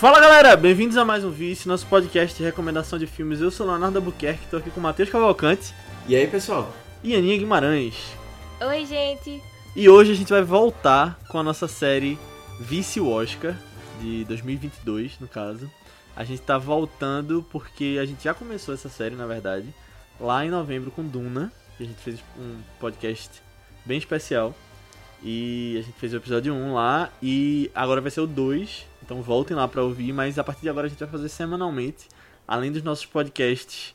Fala galera, bem-vindos a mais um Vice, nosso podcast de recomendação de filmes. Eu sou Leonardo Albuquerque, tô aqui com o Matheus Cavalcante E aí, pessoal? e Aninha Guimarães. Oi, gente. E hoje a gente vai voltar com a nossa série Vice Oscar, de 2022, no caso. A gente tá voltando porque a gente já começou essa série, na verdade, lá em novembro com Duna, que a gente fez um podcast bem especial. E a gente fez o episódio 1 lá e agora vai ser o 2. Então voltem lá pra ouvir, mas a partir de agora a gente vai fazer semanalmente, além dos nossos podcasts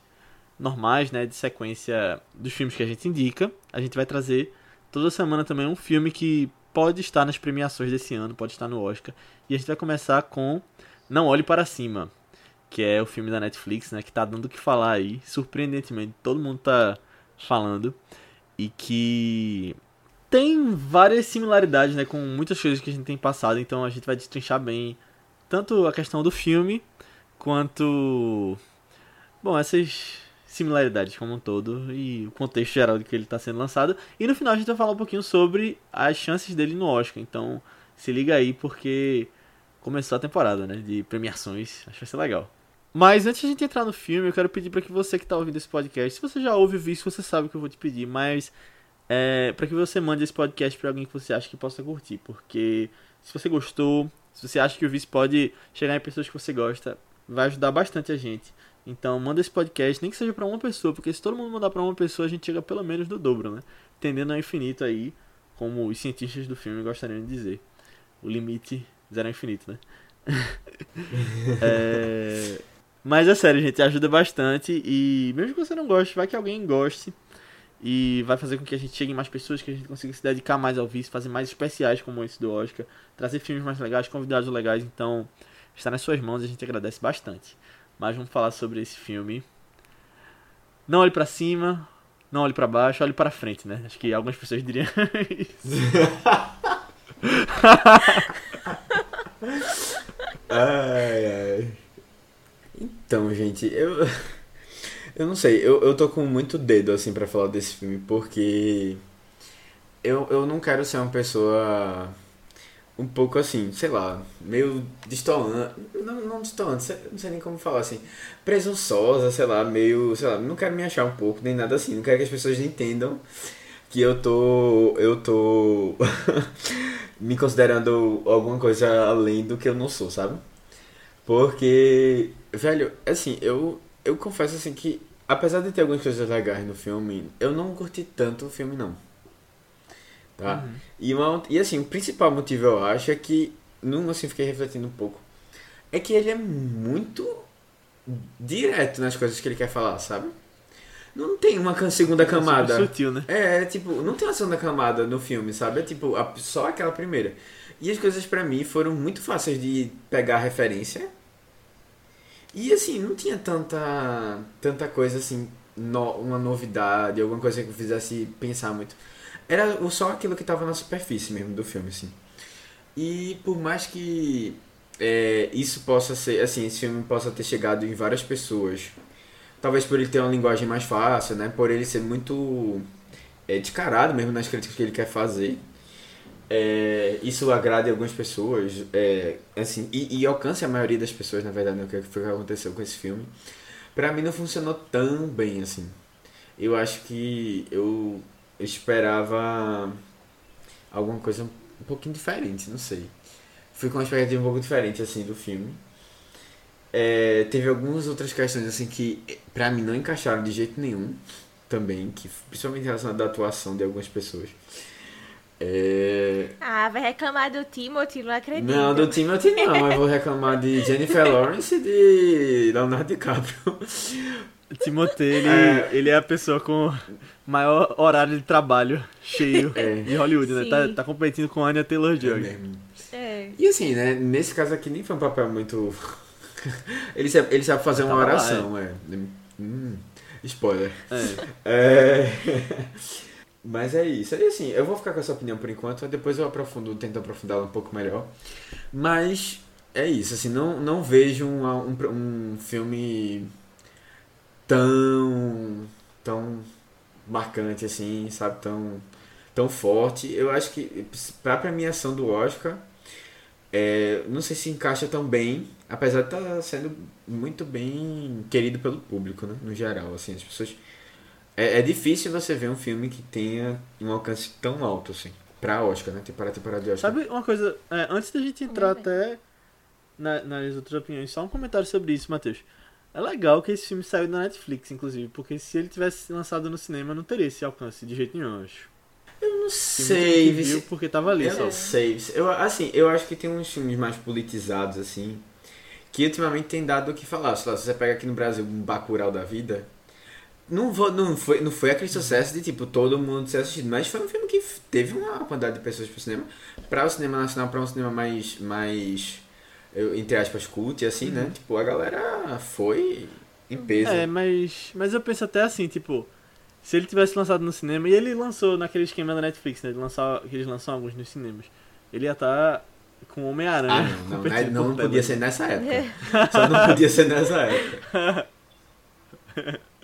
normais, né, de sequência dos filmes que a gente indica, a gente vai trazer toda semana também um filme que pode estar nas premiações desse ano, pode estar no Oscar. E a gente vai começar com Não Olhe Para Cima, que é o filme da Netflix, né, que tá dando o que falar aí, surpreendentemente, todo mundo tá falando e que tem várias similaridades, né, com muitas coisas que a gente tem passado, então a gente vai destrinchar bem tanto a questão do filme quanto bom, essas similaridades como um todo e o contexto geral de que ele está sendo lançado. E no final a gente vai falar um pouquinho sobre as chances dele no Oscar. Então se liga aí porque começou a temporada, né, de premiações. Acho que vai ser legal. Mas antes de a gente entrar no filme, eu quero pedir para que você que está ouvindo esse podcast, se você já ouve o vídeo, você sabe o que eu vou te pedir, mas é, para que você mande esse podcast para alguém que você acha que possa curtir, porque se você gostou, se você acha que o vídeo pode chegar em pessoas que você gosta, vai ajudar bastante a gente. Então manda esse podcast, nem que seja para uma pessoa, porque se todo mundo mandar para uma pessoa, a gente chega pelo menos no dobro, né? Tendendo ao infinito aí, como os cientistas do filme gostariam de dizer. O limite zero é infinito, né? é... Mas é sério, gente, ajuda bastante e mesmo que você não goste, vai que alguém goste e vai fazer com que a gente chegue em mais pessoas, que a gente consiga se dedicar mais ao vício, fazer mais especiais como esse do Oscar, trazer filmes mais legais, convidados legais, então está nas suas mãos e a gente agradece bastante. Mas vamos falar sobre esse filme. Não olhe pra cima, não olhe pra baixo, olhe pra frente, né? Acho que algumas pessoas diriam isso. Ai, ai. Então, gente, eu. Eu não sei, eu, eu tô com muito dedo, assim, pra falar desse filme, porque. Eu, eu não quero ser uma pessoa. Um pouco assim, sei lá, meio distolante. Não, não distolante, não sei nem como falar assim. Presunçosa, sei lá, meio. Sei lá, não quero me achar um pouco, nem nada assim. Não quero que as pessoas entendam que eu tô. Eu tô. me considerando alguma coisa além do que eu não sou, sabe? Porque, velho, assim, eu, eu confesso assim que, apesar de ter algumas coisas legais no filme, eu não curti tanto o filme, não. Tá? E, uma, e assim, o principal motivo eu acho é que, não assim, fiquei refletindo um pouco, é que ele é muito direto nas coisas que ele quer falar, sabe? Não tem uma segunda camada. Super sutil, né? É, é, tipo, não tem uma segunda camada no filme, sabe? É tipo, a- só aquela primeira. E as coisas pra mim foram muito fáceis de pegar referência. E assim, não tinha tanta tanta coisa assim, no- uma novidade, alguma coisa que fizesse pensar muito. Era só aquilo que tava na superfície mesmo do filme, assim. E por mais que é, isso possa ser, assim, esse filme possa ter chegado em várias pessoas, talvez por ele ter uma linguagem mais fácil, né? Por ele ser muito é, descarado mesmo nas críticas que ele quer fazer. É, isso agrade algumas pessoas, é, assim, e, e alcance a maioria das pessoas, na verdade, né, o que foi que aconteceu com esse filme. Pra mim não funcionou tão bem, assim. Eu acho que eu esperava alguma coisa um pouquinho diferente, não sei. Fui com uma expectativa um pouco diferente, assim, do filme. É, teve algumas outras questões, assim, que pra mim não encaixaram de jeito nenhum, também, que principalmente relação à atuação de algumas pessoas. É, Ah, vai reclamar do Timothy, não acredito. não, do Timothy não, eu vou reclamar de Jennifer Lawrence e de Leonardo DiCaprio. O Timothée, ele É. ele é a pessoa com maior horário de trabalho cheio É. de Hollywood, né? Sim. Tá, tá competindo com a Anya Taylor-Joy. mesmo. É. E assim, né, nesse caso aqui nem foi um papel muito... ele, sabe, ele sabe fazer uma Tava lá, oração, é. Hum, spoiler. É. Mas é isso. E assim, eu vou ficar com essa opinião por enquanto, depois eu aprofundo, tento aprofundá-la um pouco melhor. Mas é isso, assim, não, não vejo um, um, um filme tão tão marcante assim, sabe, tão tão forte. Eu acho que pra premiação do Oscar é, não sei se encaixa tão bem, apesar de estar sendo muito bem querido pelo público, né? No geral, assim, as pessoas... É, é difícil você ver um filme que tenha um alcance tão alto, assim, pra Oscar, né? Para a temporada de Oscar. Sabe uma coisa, é, antes da gente entrar até na- nas outras opiniões, só um comentário sobre isso, Matheus. É legal que esse filme saiu da Netflix, inclusive, porque se ele tivesse lançado no cinema, não teria esse alcance de jeito nenhum, eu acho. Eu não sei, viu porque tava ali Eu não sei. Eu, assim, eu acho que tem uns filmes mais politizados, assim, que ultimamente tem dado o que falar. Sei lá, se você pega aqui no Brasil um Bacurau da vida, não, vou, não, foi, não foi aquele sucesso de, tipo, todo mundo ter assistido, mas foi um filme que teve uma quantidade de pessoas pro cinema. Pra o cinema nacional, pra um cinema mais, mais entre aspas, cult, assim, né? Tipo, a galera foi em peso. É, mas, mas eu penso até assim, tipo, se ele tivesse lançado no cinema, e ele lançou naquele esquema da Netflix, né? De lançar, que eles lançam alguns nos cinemas. Ele ia estar com o Homem-Aranha. Ah, não, não, não, não podia ser nessa época. Só não podia ser nessa época.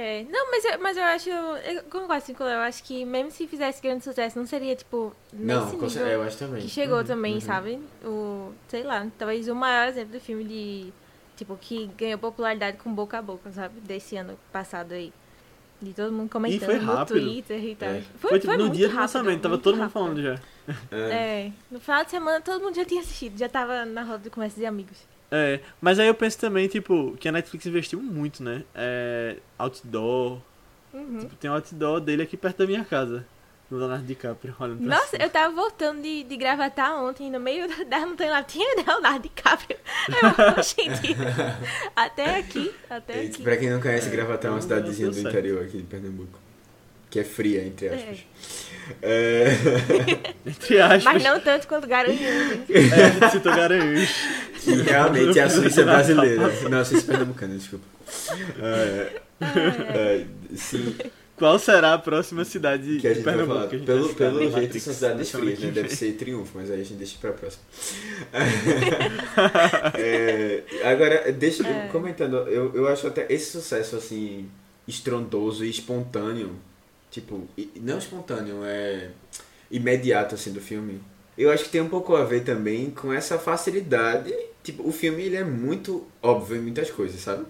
É, não, mas eu, mas eu acho. Eu concordo assim com o Léo. Eu acho que mesmo se fizesse grande sucesso, não seria, tipo, Não, nesse nível cer- eu acho também. que chegou Uhum, também, uhum. sabe? O. Sei lá, talvez o maior exemplo do filme de. Tipo, que ganhou popularidade com boca a boca, sabe? Desse ano passado aí. De todo mundo comentando foi no rápido. Twitter e tal. É. Foi, tipo, no muito dia do rápido, lançamento, tava todo mundo falando já. É. É, no final de semana todo mundo já tinha assistido, já tava na roda de conversa de amigos. É, mas aí eu penso também, tipo, que a Netflix investiu muito, né? É, outdoor. Uhum. Tipo, tem um outdoor dele aqui perto da minha casa. Do Leonardo DiCaprio, olhando pra Nossa, cima. eu tava voltando de, de gravatar ontem, no meio da montanha lá, tinha Leonardo DiCaprio. Eu, gente, até aqui, até E, aqui. pra quem não conhece, Gravatá é uma então, cidadezinha do certo. interior aqui de Pernambuco. Que é fria, entre aspas. É. Entre aspas. Mas não tanto quanto Garanhuns. É, a gente citou Garanhuns. Que realmente é a Suíça brasileira. Não, a Suíça pernambucana, desculpa. É, é, sim, Qual será a próxima cidade que a de gente vai Pernambuco? falar. que a gente Pelo, vai citar pelo na jeito, Matrix são cidades frias, né? Deve ser triunfo, mas aí a gente deixa pra próxima. É, agora, deixa eu É. comentando, eu, eu acho até esse sucesso assim, estrondoso e espontâneo, tipo, não espontâneo, é imediato assim do filme. Eu acho que tem um pouco a ver também com essa facilidade, tipo, o filme ele é muito óbvio em muitas coisas, sabe?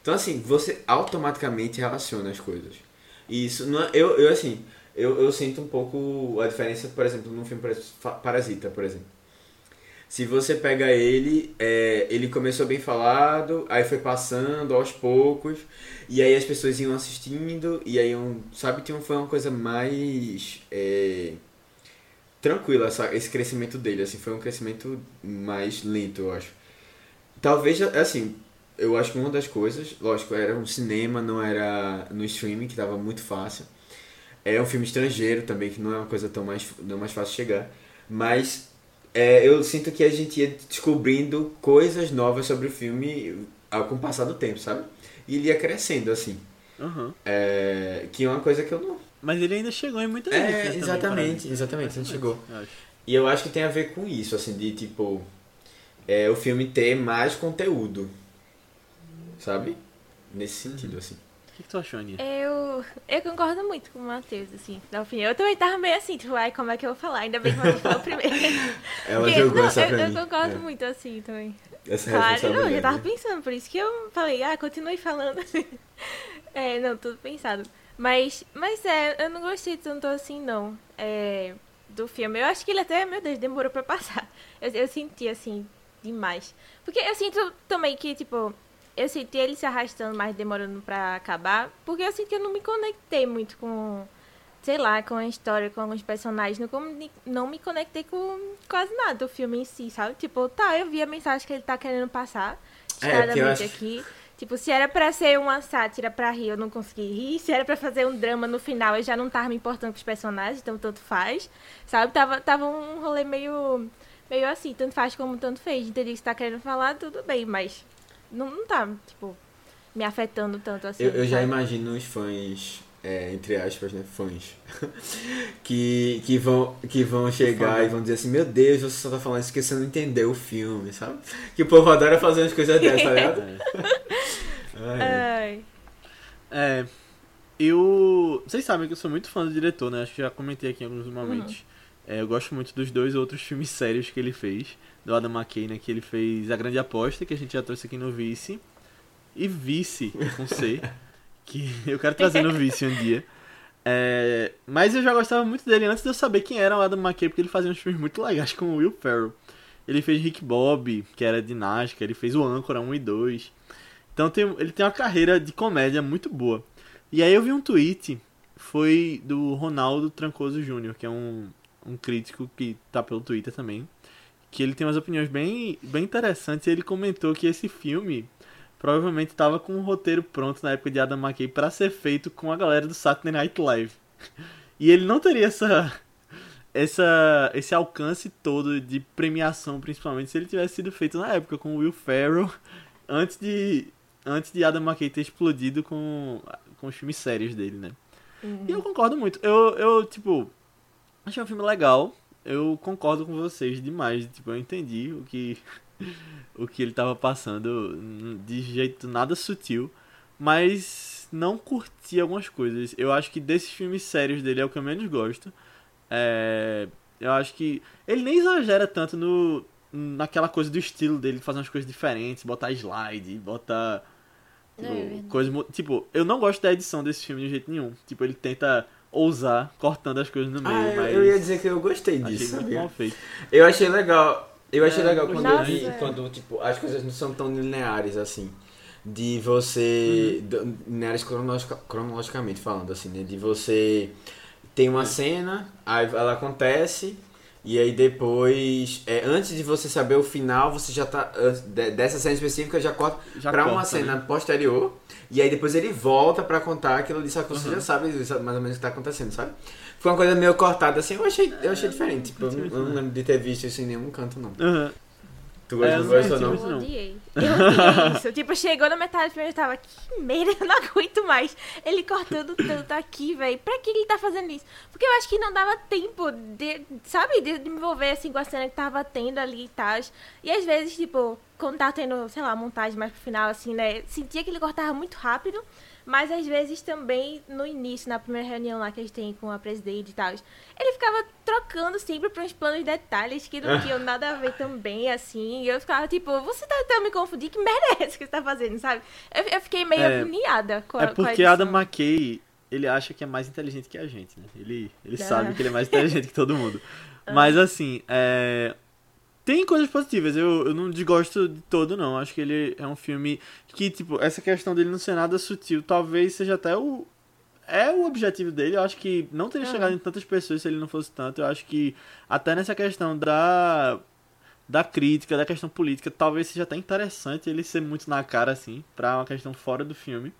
Então assim, você automaticamente relaciona as coisas. E isso não é, eu, eu assim, eu, eu sinto um pouco a diferença, por exemplo, num filme Parasita, por exemplo. Se você pega ele, é, ele começou bem falado, aí foi passando aos poucos, e aí as pessoas iam assistindo, e aí, um, sabe, um- foi uma coisa mais é, tranquila, essa, esse crescimento dele, assim, foi um crescimento mais lento, eu acho. Talvez, assim, eu acho que uma das coisas, lógico, era um cinema, não era no streaming, que tava muito fácil. É um filme estrangeiro também, que não é uma coisa tão mais, não é mais fácil chegar. Mas é, eu sinto que a gente ia descobrindo coisas novas sobre o filme ao, com o passar do tempo, sabe? E ele ia crescendo, assim. Aham. É, que é uma coisa que eu não. Mas ele ainda chegou em muita É, gente. também, exatamente, exatamente, ele chegou. Eu. E eu acho que tem a ver com isso, assim, de tipo. É, o filme ter mais conteúdo. Sabe? Nesse sentido, assim. O que, que tu achou, Aninha? Eu, eu concordo muito com o Matheus, assim, na opinião. Eu também tava meio assim, tipo, ai, como é que eu vou falar? Ainda bem que o Matheus falou primeiro. Ela Porque- jogou não, essa eu, pra eu mim. concordo É, muito assim também. Essa Claro, não, eu já tava pensando, por isso que eu falei, ah, continue falando. é, não, tudo pensado. Mas, mas é, eu não gostei tanto assim, não, é, do filme. Eu acho que ele até, meu Deus, demorou pra passar. Eu, eu senti, assim, demais. Porque eu sinto também que, tipo, eu senti ele se arrastando, mas demorando pra acabar, porque eu senti que eu não me conectei muito com, sei lá, com a história, com alguns personagens. Não, não me conectei com quase nada do filme em si, sabe? Tipo, tá, eu vi a mensagem que ele tá querendo passar, É, eu descaradamente acho- aqui. Tipo, se era pra ser uma sátira pra rir, eu não consegui rir. Se era pra fazer um drama no final, eu já não tava me importando com os personagens, então tanto faz. Sabe? Tava, tava um rolê meio, meio assim, tanto faz como tanto fez. Entendi o que você tá querendo falar, tudo bem, mas não, não tá, tipo, me afetando tanto assim. Eu, eu já imagino os fãs, é, entre aspas, né? Fãs. que, que, vão, que vão chegar Fã. e vão dizer assim, meu Deus, você só tá falando isso porque você não entendeu o filme, sabe? Que o povo adora fazer umas coisas dessas, tá ligado? É. É, eu. Vocês sabem que eu sou muito fã do diretor, né? Acho que já comentei aqui em alguns momentos. É, eu gosto muito dos dois outros filmes sérios que ele fez. Do Adam McKay, né? Que ele fez A Grande Aposta, que a gente já trouxe aqui no Vice. E Vice, com C. que eu quero trazer no Vice um dia. É, mas eu já gostava muito dele antes de eu saber quem era o Adam McKay, porque ele fazia uns filmes muito legais com o Will Ferrell. Ele fez Rick Bob, que era de Nazca, ele fez o Âncora 1 e 2. Então tem, ele tem uma carreira de comédia muito boa. E aí eu vi um tweet, foi do Ronaldo Trancoso Jr., que é um, um crítico que tá pelo Twitter também, que ele tem umas opiniões bem, bem interessantes. E ele comentou que esse filme provavelmente estava com um roteiro pronto na época de Adam McKay para ser feito com a galera do Saturday Night Live. E ele não teria essa, essa, esse alcance todo de premiação, principalmente se ele tivesse sido feito na época com o Will Ferrell, antes de, antes de Adam McKay ter explodido com, com os filmes sérios dele, né? Uhum. E eu concordo muito. Eu, eu, tipo, achei um filme legal. Eu concordo com vocês demais. Tipo, eu entendi o que, o que ele tava passando de jeito nada sutil. Mas não curti algumas coisas. Eu acho que desses filmes sérios dele é o que eu menos gosto. É, eu acho que ele nem exagera tanto no naquela coisa do estilo dele, fazer umas coisas diferentes, botar slide, botar Tipo, é coisa, tipo, eu não gosto da edição desse filme de jeito nenhum. Tipo, ele tenta ousar cortando as coisas no meio, ah, mas... eu ia dizer que eu gostei disso, achei mal feito. Eu achei legal. Eu achei é, legal quando, eu vi, quando tipo, as coisas não são tão lineares assim. De você. Uhum. Lineares cronologica, cronologicamente falando, assim, né? De você tem uma cena, aí ela acontece, e aí depois, é, antes de você saber o final, você já tá. Dessa cena específica já corta já pra corta, uma cena né? posterior. E aí depois ele volta pra contar aquilo ali, só que você uhum. já sabe mais ou menos o que tá acontecendo, sabe? Foi uma coisa meio cortada assim, eu achei, eu achei diferente. Tipo, eu, não, eu não lembro de ter visto isso em nenhum canto, não. Uhum. Tu gosta, é, não gostou, não? Eu odiei. Eu odiei isso. tipo, chegou na metade do filme eu tava, que merda, eu não aguento mais. Ele cortando tanto aqui, velho. Pra que ele tá fazendo isso? Porque eu acho que não dava tempo de, sabe, de, de me envolver assim com a cena que tava tendo ali e tal. E às vezes, tipo, quando tava tendo, sei lá, montagem mais pro final, assim, né? Sentia que ele cortava muito rápido. Mas às vezes também no início, na primeira reunião lá que a gente tem com a presidente e tal, ele ficava trocando sempre para uns planos de detalhes que não tinham nada a ver também, assim. E eu ficava tipo, você tá tentando me confundir? Que merda é que você tá fazendo, sabe? Eu, eu fiquei meio é, agoniada com a É porque com a Adam McKay, ele acha que é mais inteligente que a gente, né? Ele, ele ah. sabe que ele é mais inteligente que todo mundo. Mas assim, é, tem coisas positivas, eu, eu não desgosto de todo, não. Acho que ele é um filme que, tipo, essa questão dele não ser nada sutil, talvez seja até o. É o objetivo dele. Eu acho que não teria chegado em tantas pessoas se ele não fosse tanto. Eu acho que até nessa questão da. Da crítica, da questão política, talvez seja até interessante ele ser muito na cara, assim, pra uma questão fora do filme.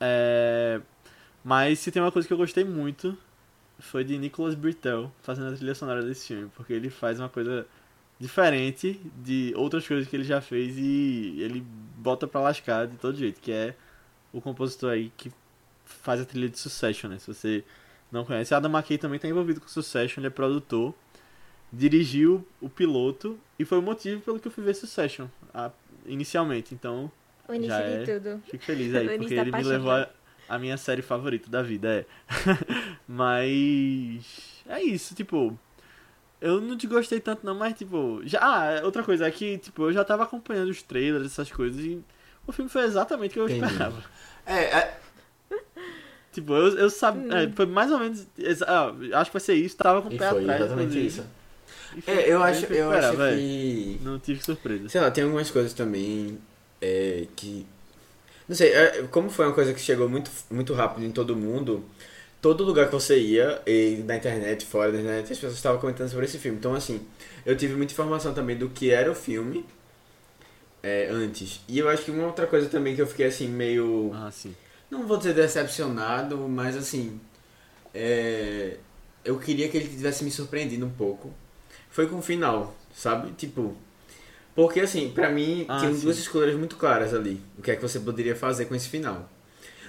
É... Mas se tem uma coisa que eu gostei muito, foi de Nicholas Britell fazendo a trilha sonora desse filme, porque ele faz uma coisa diferente de outras coisas que ele já fez e ele bota pra lascar de todo jeito, que é o compositor aí que faz a trilha de Succession, né? Se você não conhece, Adam McKay também está envolvido com Succession, ele é produtor, dirigiu o piloto e foi o motivo pelo que eu fui ver Succession a, inicialmente, então o início já de é, tudo. Fico feliz aí, porque ele me levou a, a minha série favorita da vida, é. Mas é isso, tipo, eu não te gostei tanto não, mas tipo. Já, ah, outra coisa é que, tipo, eu já tava acompanhando os trailers, essas coisas, e o filme foi exatamente o que eu Entendi. esperava. É, é. Tipo, eu, eu sabia. Hum. É, foi mais ou menos. Ah, acho que vai ser isso, tava com o pé foi atrás. Exatamente isso. Foi, é, eu acho, eu acho que. Não tive surpresa. Sei lá, tem algumas coisas também é, que. Não sei, é, como foi uma coisa que chegou muito, muito rápido em todo mundo todo lugar que você ia, e na internet, fora da internet, as pessoas estavam comentando sobre esse filme. Então, assim, eu tive muita informação também do que era o filme é, antes. E eu acho que uma outra coisa também que eu fiquei, assim, meio... Ah, sim. Não vou dizer decepcionado, mas, assim... É, eu queria que ele tivesse me surpreendido um pouco. Foi com o final, sabe? Tipo... Porque, assim, pra mim, ah, tinha duas escolhas muito claras ali. O que é que você poderia fazer com esse final.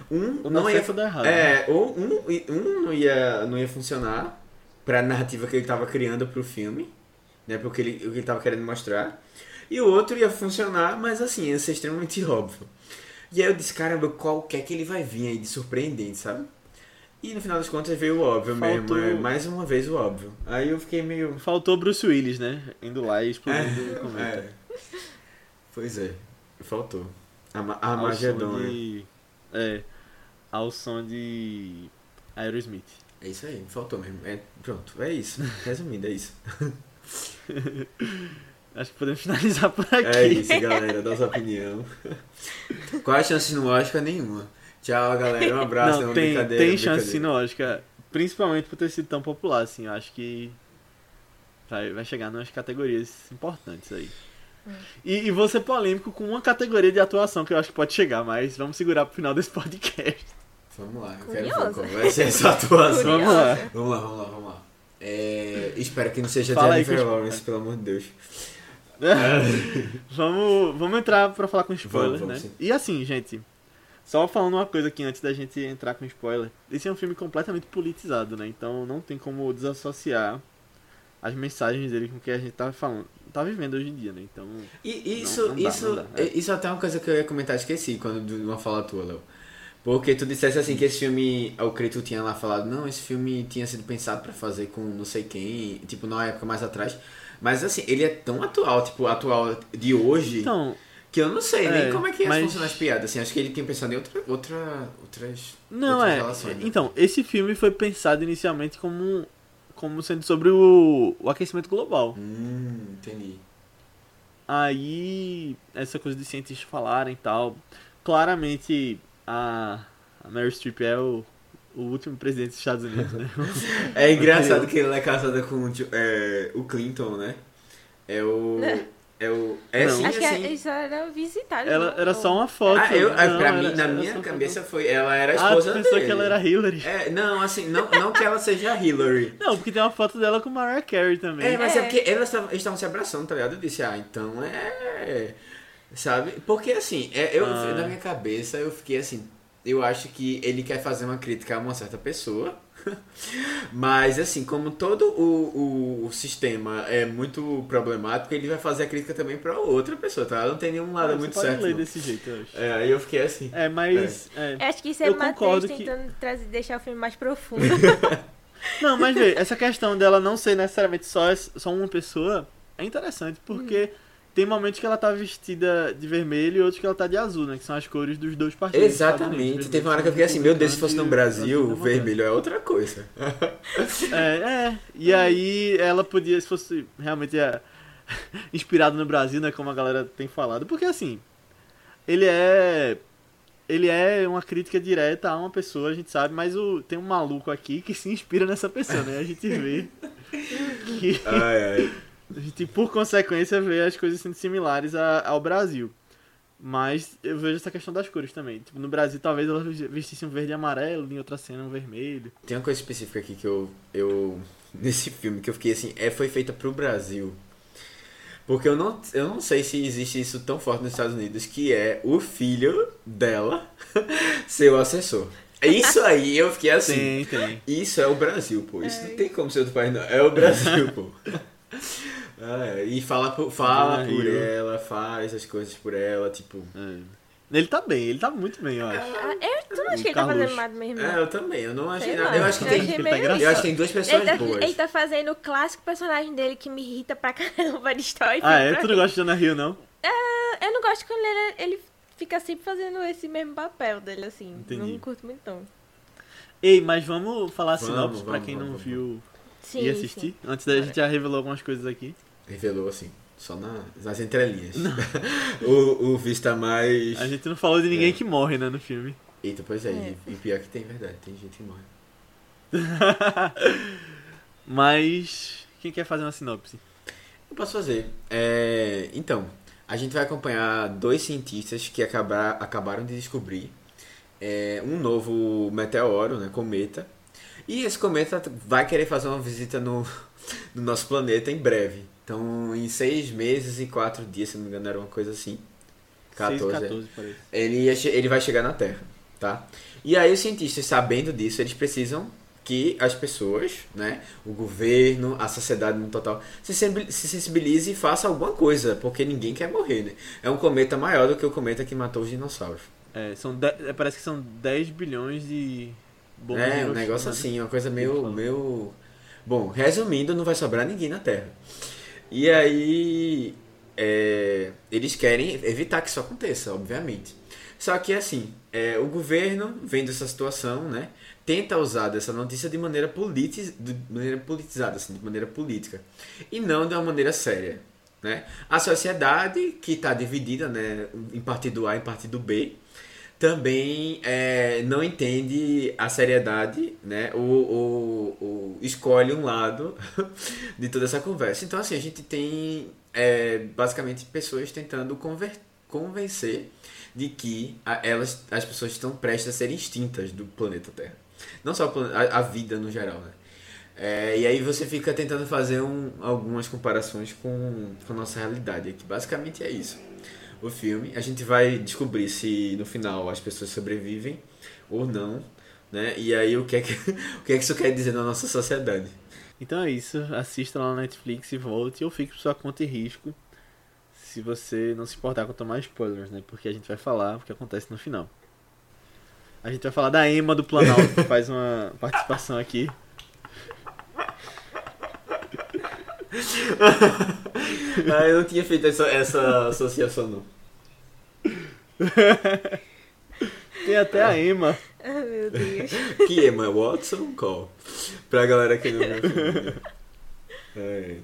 Um o não ia dar errado. É, né? ou um, um não ia não ia funcionar para a narrativa que ele estava criando para o filme, né, porque ele o que ele estava querendo mostrar. E o outro ia funcionar, mas assim, ia ser extremamente óbvio. E aí eu disse, caramba, qual que é que ele vai vir aí de surpreendente, sabe? E no final das contas veio o óbvio Faltou- mesmo, é mais uma vez o óbvio. Aí eu fiquei meio. Faltou Bruce Willis, né? Indo lá e explodindo o cometa. É. Pois é, faltou. A, Ma- a Magedon, né? É, ao som de Aerosmith. É isso aí, faltou mesmo. É, pronto, é isso. Resumindo, é isso. Acho que podemos finalizar por aqui. É isso, galera, nossa opinião. Quais chances no Oscar? Nenhuma. Tchau, galera. Um abraço. é Não, uma tem, tem chance brincadeira. sim no Oscar. Principalmente por ter sido tão popular, assim. Eu acho que vai, vai chegar nas categorias importantes aí. E, e vou ser polêmico com uma categoria de atuação que eu acho que pode chegar, mas vamos segurar pro final desse podcast. Vamos lá, eu Curiosa. quero ver como vai ser essa atuação. Vamos lá. Vamos lá, vamos lá, vamos lá. É, espero que não seja Fala Jennifer Lawrence, pelo amor de Deus. vamos, vamos entrar pra falar com spoilers, Vamos, vamos né? sim. E assim, gente, só falando uma coisa aqui antes da gente entrar com spoiler. Esse é um filme completamente politizado, né? Então não tem como desassociar as mensagens dele com o que a gente tá falando, tá vivendo hoje em dia, né? Então, E isso, Não- não dá, isso, dá, é. isso até é uma coisa que eu ia comentar, esqueci quando de uma fala tua, Léo. Porque tu dissesse assim que esse filme, o Crito tinha lá falado, não, esse filme tinha sido pensado pra fazer com não sei quem, tipo, na época mais atrás. Mas assim, ele é tão atual, tipo, atual de hoje, então que eu não sei É, nem como é que ia mas- funcionar as piadas. Assim, acho que ele tinha pensado em outra, outra, outras, Não, outras é. relações. né? Então, esse filme foi pensado inicialmente como, como sendo sobre o, o aquecimento global. Hum, entendi. Aí, essa coisa de cientistas falarem e tal. Claramente, a, a Mary Streep é o, o último presidente dos Estados Unidos, né? É engraçado que ela é casada com é, o Clinton, né? É o. É o. É Não. sim, Acho que assim. eles só eram visitados. Ela não? era só uma foto. Ah, eu, Não, pra era- mim, na era minha cabeça foi. Ela era a Ah, tu esposa pensou dele. que ela era Hillary? É, não, assim, não, não que ela seja a Hillary. Não, porque tem uma foto dela com Mariah Carey também. É, mas é, É. porque elas estavam se abraçando, tá ligado? Eu disse, ah, então é. Sabe? Porque assim, é, eu, Ah. na minha cabeça eu fiquei assim. Eu acho que ele quer fazer uma crítica a uma certa pessoa. Mas assim, como todo o, o, o sistema é muito problemático, ele vai fazer a crítica também pra outra pessoa, tá? Não tem nenhum lado Você muito certo. ler não. desse jeito, eu acho. É, aí eu fiquei assim. É, mas. é. Eu acho que isso é Eu Matheus concordo que- tentando trazer, deixar o filme mais profundo. Não, mas vê, essa questão dela não ser necessariamente só, só uma pessoa é interessante, porque tem momentos que ela tá vestida de vermelho e outros que ela tá de azul, né? Que são as cores dos dois partidos. Exatamente. Teve uma hora que eu fiquei assim, meu Deus, se fosse no Brasil, o vermelho é outra coisa. É, é. E aí ela podia, se fosse realmente é, inspirado no Brasil, né? Como a galera tem falado. Porque assim, ele é. Ele é uma crítica direta a uma pessoa, a gente sabe, mas o, tem um maluco aqui que se inspira nessa pessoa, né? A gente vê que Ai, ai. A gente, por consequência, vê as coisas sendo similares a- ao Brasil. Mas eu vejo essa questão das cores também. Tipo, no Brasil, talvez ela vestisse um verde e amarelo, em outra cena um vermelho. Tem uma coisa específica aqui que eu, eu. Nesse filme que eu fiquei assim, é, foi feita pro Brasil. Porque eu não, eu não sei se existe isso tão forte nos Estados Unidos, que é o filho dela ser o assessor. Isso aí eu fiquei assim. Tem, tem. Isso é o Brasil, pô. Isso não tem como ser outro país, não. É o Brasil, pô. Ah, é. E fala, por, fala por Rio. ela, faz as coisas por ela, tipo. É. Ele tá bem, ele tá muito bem, eu acho. Ah, eu, tu não acha O que ele tá fazendo nada mesmo? É, eu também. Eu não achei nada. Eu acho que eu tem. Ele tá. Eu acho que tem duas pessoas Ele tá, boas. ele tá fazendo o clássico personagem dele que me irrita pra caramba de Story. Ah, é? Tu não gosta de Jonah Hill, não? Eu não gosto quando ele, ele fica sempre fazendo esse mesmo papel dele, assim. Entendi. Não curto muito, não. Ei, mas vamos falar a Vamos, sinopse pra vamos, quem não vamos, viu Sim, e assistir? sim. Antes da gente já revelou algumas coisas aqui. Revelou assim, só na, nas entrelinhas. o, o Vista mais. A gente não falou de ninguém É. que morre, né, no filme. Eita, pois é, É. E, e pior que tem verdade, tem gente que morre. Mas quem quer fazer uma sinopse? Eu posso fazer. É, então, a gente vai acompanhar dois cientistas que acabar, acabaram de descobrir é, um novo meteoro, né, cometa. E esse cometa vai querer fazer uma visita no, no nosso planeta em breve. Então, em seis meses e quatro dias, se não me engano, era uma coisa assim. 14, 6, é. 14, parece. ele, ele vai chegar na Terra, tá? E aí os cientistas, sabendo disso, eles precisam que as pessoas, né, o governo, a sociedade no total, se sensibil- se sensibilize e faça alguma coisa, porque ninguém quer morrer, né? É um cometa maior do que o cometa que matou os dinossauros. É, são de- é, parece que são 10 bilhões de, Bom, é, um negócio né? assim, uma coisa meio, meio... Bom, resumindo, não vai sobrar ninguém na Terra. E aí, é, eles querem evitar que isso aconteça, obviamente. Só que assim, é, o governo, vendo essa situação, né, tenta usar dessa notícia de maneira, de maneira politizada, assim, de maneira política, e não de uma maneira séria. Né? A sociedade, que está dividida né, em partido A e partido B, também é, não entende a seriedade, né? O, o, o- escolhe um lado de toda essa conversa. Então, assim, a gente tem é, basicamente pessoas tentando convencer de que a- elas, as pessoas estão prestes a ser extintas do planeta Terra. Não só a, a vida no geral, né? É, e aí você fica tentando fazer um- algumas comparações com, com a nossa realidade aqui. Basicamente é isso o filme. A gente vai descobrir se no final as pessoas sobrevivem ou não, né? E aí o que é que, o que, é que isso quer dizer na nossa sociedade. Então é isso, assista lá na Netflix e volte, ou fique por sua conta e risco, se você não se importar com tomar spoilers, né? Porque a gente vai falar o que acontece no final. A gente vai falar da Emma do Planalto, que faz uma participação aqui. Ah, eu não tinha feito essa, essa associação não. Tem até a Emma. Ah, meu Deus. Que é, mas Watson Call. Pra galera que não viu. É.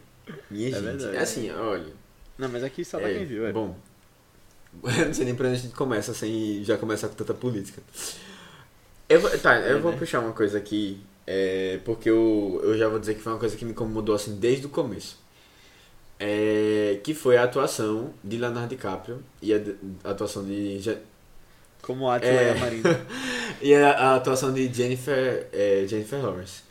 Minha É gente, verdade. assim, olha. Não, mas aqui só pra É, quem viu, é. Bom, eu não sei nem pra onde a gente começa sem já começar com tanta política. Eu vou, tá, eu É, vou né? puxar uma coisa aqui, é, porque eu, eu já vou dizer que foi uma coisa que me incomodou assim desde o começo. É, que foi a atuação de Leonardo DiCaprio e a, a atuação de Como Atila É. e a Marina. e a, a atuação de Jennifer é, Jennifer Lawrence.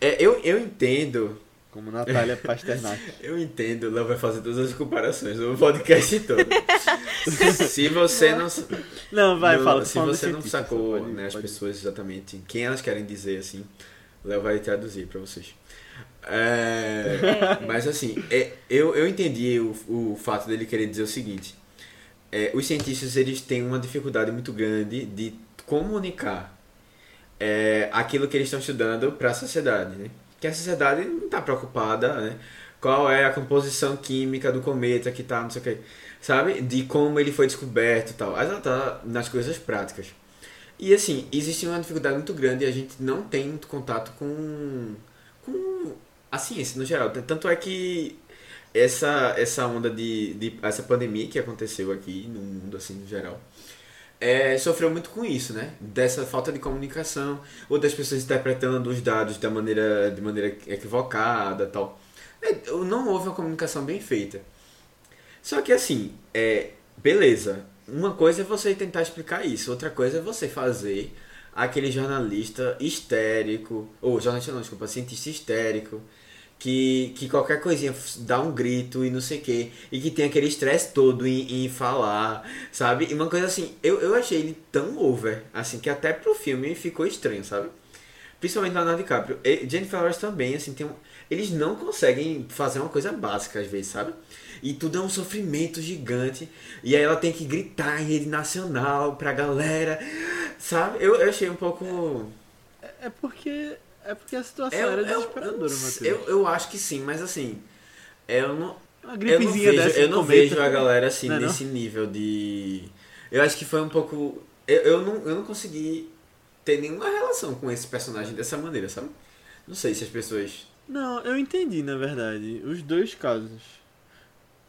É, eu, eu entendo Como Natália Pasternak. Eu entendo, ela vai fazer todas as comparações no podcast todo. se você não. Não, vai, não- fala. Se você não sacou pode- né, as pode- pessoas exatamente quem elas querem dizer assim, Léo vai traduzir pra vocês. É, mas assim, é, eu, eu entendi o, o fato dele querer dizer o seguinte. É, os cientistas eles têm uma dificuldade muito grande de comunicar é, aquilo que eles estão estudando para a sociedade, né? Que a sociedade não está preocupada, né? Qual é a composição química do cometa que tá, não sei o que, sabe? De como ele foi descoberto e tal. Mas ela tá nas coisas práticas. E assim, existe uma dificuldade muito grande e a gente não tem muito contato com, com a ciência no geral. Tanto é que essa, essa onda de, de. essa pandemia que aconteceu aqui no mundo, assim, no geral, é, sofreu muito com isso, né? Dessa falta de comunicação, ou das pessoas interpretando os dados da maneira, de maneira equivocada tal. É, não houve uma comunicação bem feita. Só que assim, é, beleza. Uma coisa é você tentar explicar isso, outra coisa é você fazer aquele jornalista histérico, ou jornalista não, desculpa, cientista histérico, que, que qualquer coisinha dá um grito e não sei o que, e que tem aquele estresse todo em, em falar, sabe? E uma coisa assim, eu, eu achei ele tão over, assim, que até pro filme ficou estranho, sabe? Principalmente Leonardo DiCaprio. E Jennifer Lawrence também, assim, tem um, eles não conseguem fazer uma coisa básica às vezes, sabe? E tudo é um sofrimento gigante. E aí ela tem que gritar em rede nacional pra galera, sabe? Eu, eu achei um pouco. É porque. É porque a situação Eu, era eu, desesperadora, não Matheus. eu, eu acho que sim, mas assim. Eu não, Uma eu não gripezinha vejo, dessa eu não cometa. vejo a galera assim Não é não? nesse nível de. Eu acho que foi um pouco. Eu, eu, não, eu não consegui ter nenhuma relação com esse personagem dessa maneira, sabe? Não sei se as pessoas. Não, eu entendi, na verdade, os dois casos.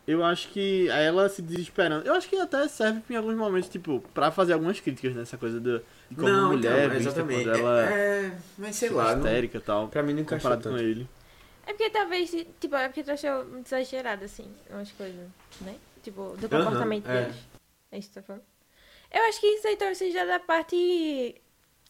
Eu acho que ela se desesperando. Eu acho que até serve em alguns momentos, tipo, pra fazer algumas críticas nessa coisa do, de como não, mulher então, vista exatamente. quando ela É, é, mas sei lá, não, histérica e tal, pra mim não encaixou comparado com tanto. ele. É porque talvez, tipo, é porque tu achou muito exagerado, assim, umas coisas, né? Tipo, do comportamento é. deles. É isso que você tá falando? Eu acho que isso aí talvez seja da parte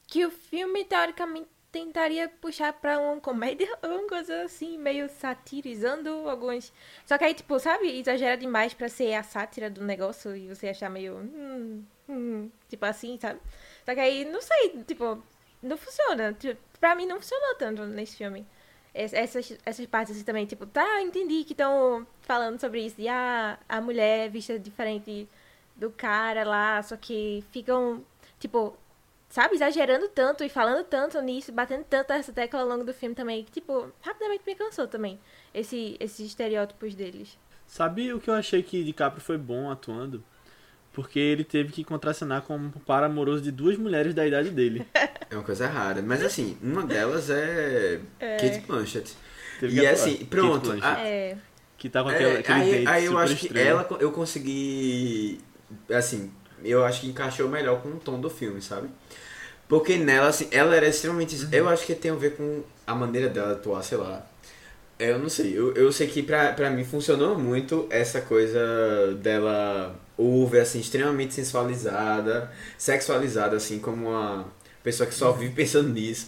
que o filme, teoricamente, tentaria puxar pra uma comédia ou uma coisa assim, meio satirizando alguns... Só que aí, tipo, sabe, exagera demais pra ser a sátira do negócio e você achar meio... Hum, hum, tipo assim, sabe? Só que aí, não sei, tipo, não funciona. Tipo, Pra mim não funcionou tanto nesse filme. Es- Essas, essas partes assim também, tipo, tá, entendi que estão falando sobre isso. E a, a mulher vista diferente do cara lá, só que ficam, tipo, sabe, exagerando tanto e falando tanto nisso, batendo tanto essa tecla ao longo do filme também, que, tipo, rapidamente me cansou também, esse, esses estereótipos deles. Sabe o que eu achei que DiCaprio foi bom atuando? Porque ele teve que contracenar com um par amoroso de duas mulheres da idade dele. É uma coisa rara. Mas assim, uma delas é, É. Kate Blanchett. Teve E que assim, pronto, a- É, que tá com É, aquele, aquele aí, aí eu acho que ela eu consegui assim eu acho que encaixou melhor com o tom do filme sabe porque nela assim ela era extremamente Uhum. eu acho que tem a ver com a maneira dela atuar sei lá eu não sei eu, eu sei que pra, pra mim funcionou muito essa coisa dela ouve assim extremamente sensualizada sexualizada assim como uma pessoa que só vive pensando nisso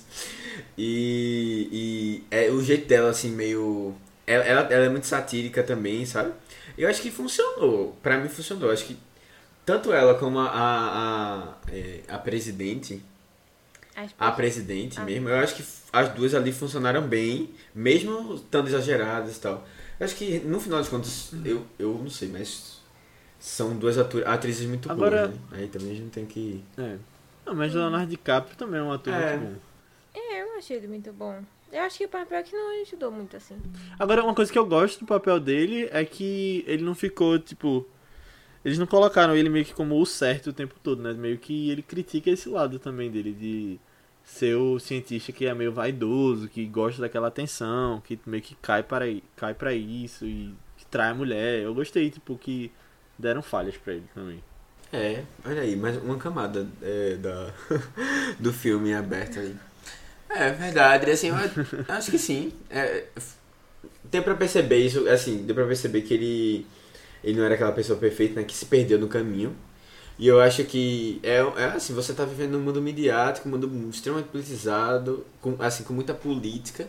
e, e é o jeito dela assim meio ela, ela, ela é muito satírica também, sabe? Eu acho que funcionou. Pra mim funcionou. Eu acho que tanto ela como a, a, a, é, a presidente, a presidente Ah. mesmo, eu acho que as duas ali funcionaram bem, mesmo estando exageradas e tal. Eu acho que no final das contas, eu, eu não sei, mas são duas atrizes muito Agora- boas, né? Aí também a gente tem que. É. Não, mas o Leonardo DiCaprio também é um ator É. muito bom. É, eu achei ele muito bom. Eu acho que o papel que não ajudou muito, assim. Agora, uma coisa que eu gosto do papel dele é que ele não ficou, tipo. Eles não colocaram ele meio que como o certo o tempo todo, né? Meio que ele critica esse lado também dele, de ser o cientista que é meio vaidoso, que gosta daquela atenção, que meio que cai para, cai para isso e que trai a mulher. Eu gostei, tipo, que deram falhas pra ele também. É, olha aí, mais uma camada é, da, do filme aberto aí. É verdade, assim, eu acho que sim. É, deu pra perceber isso, assim, deu pra perceber que ele, ele não era aquela pessoa perfeita, né, que se perdeu no caminho. E eu acho que é, é assim, você tá vivendo num mundo midiático, um mundo extremamente politizado, com, assim, com muita política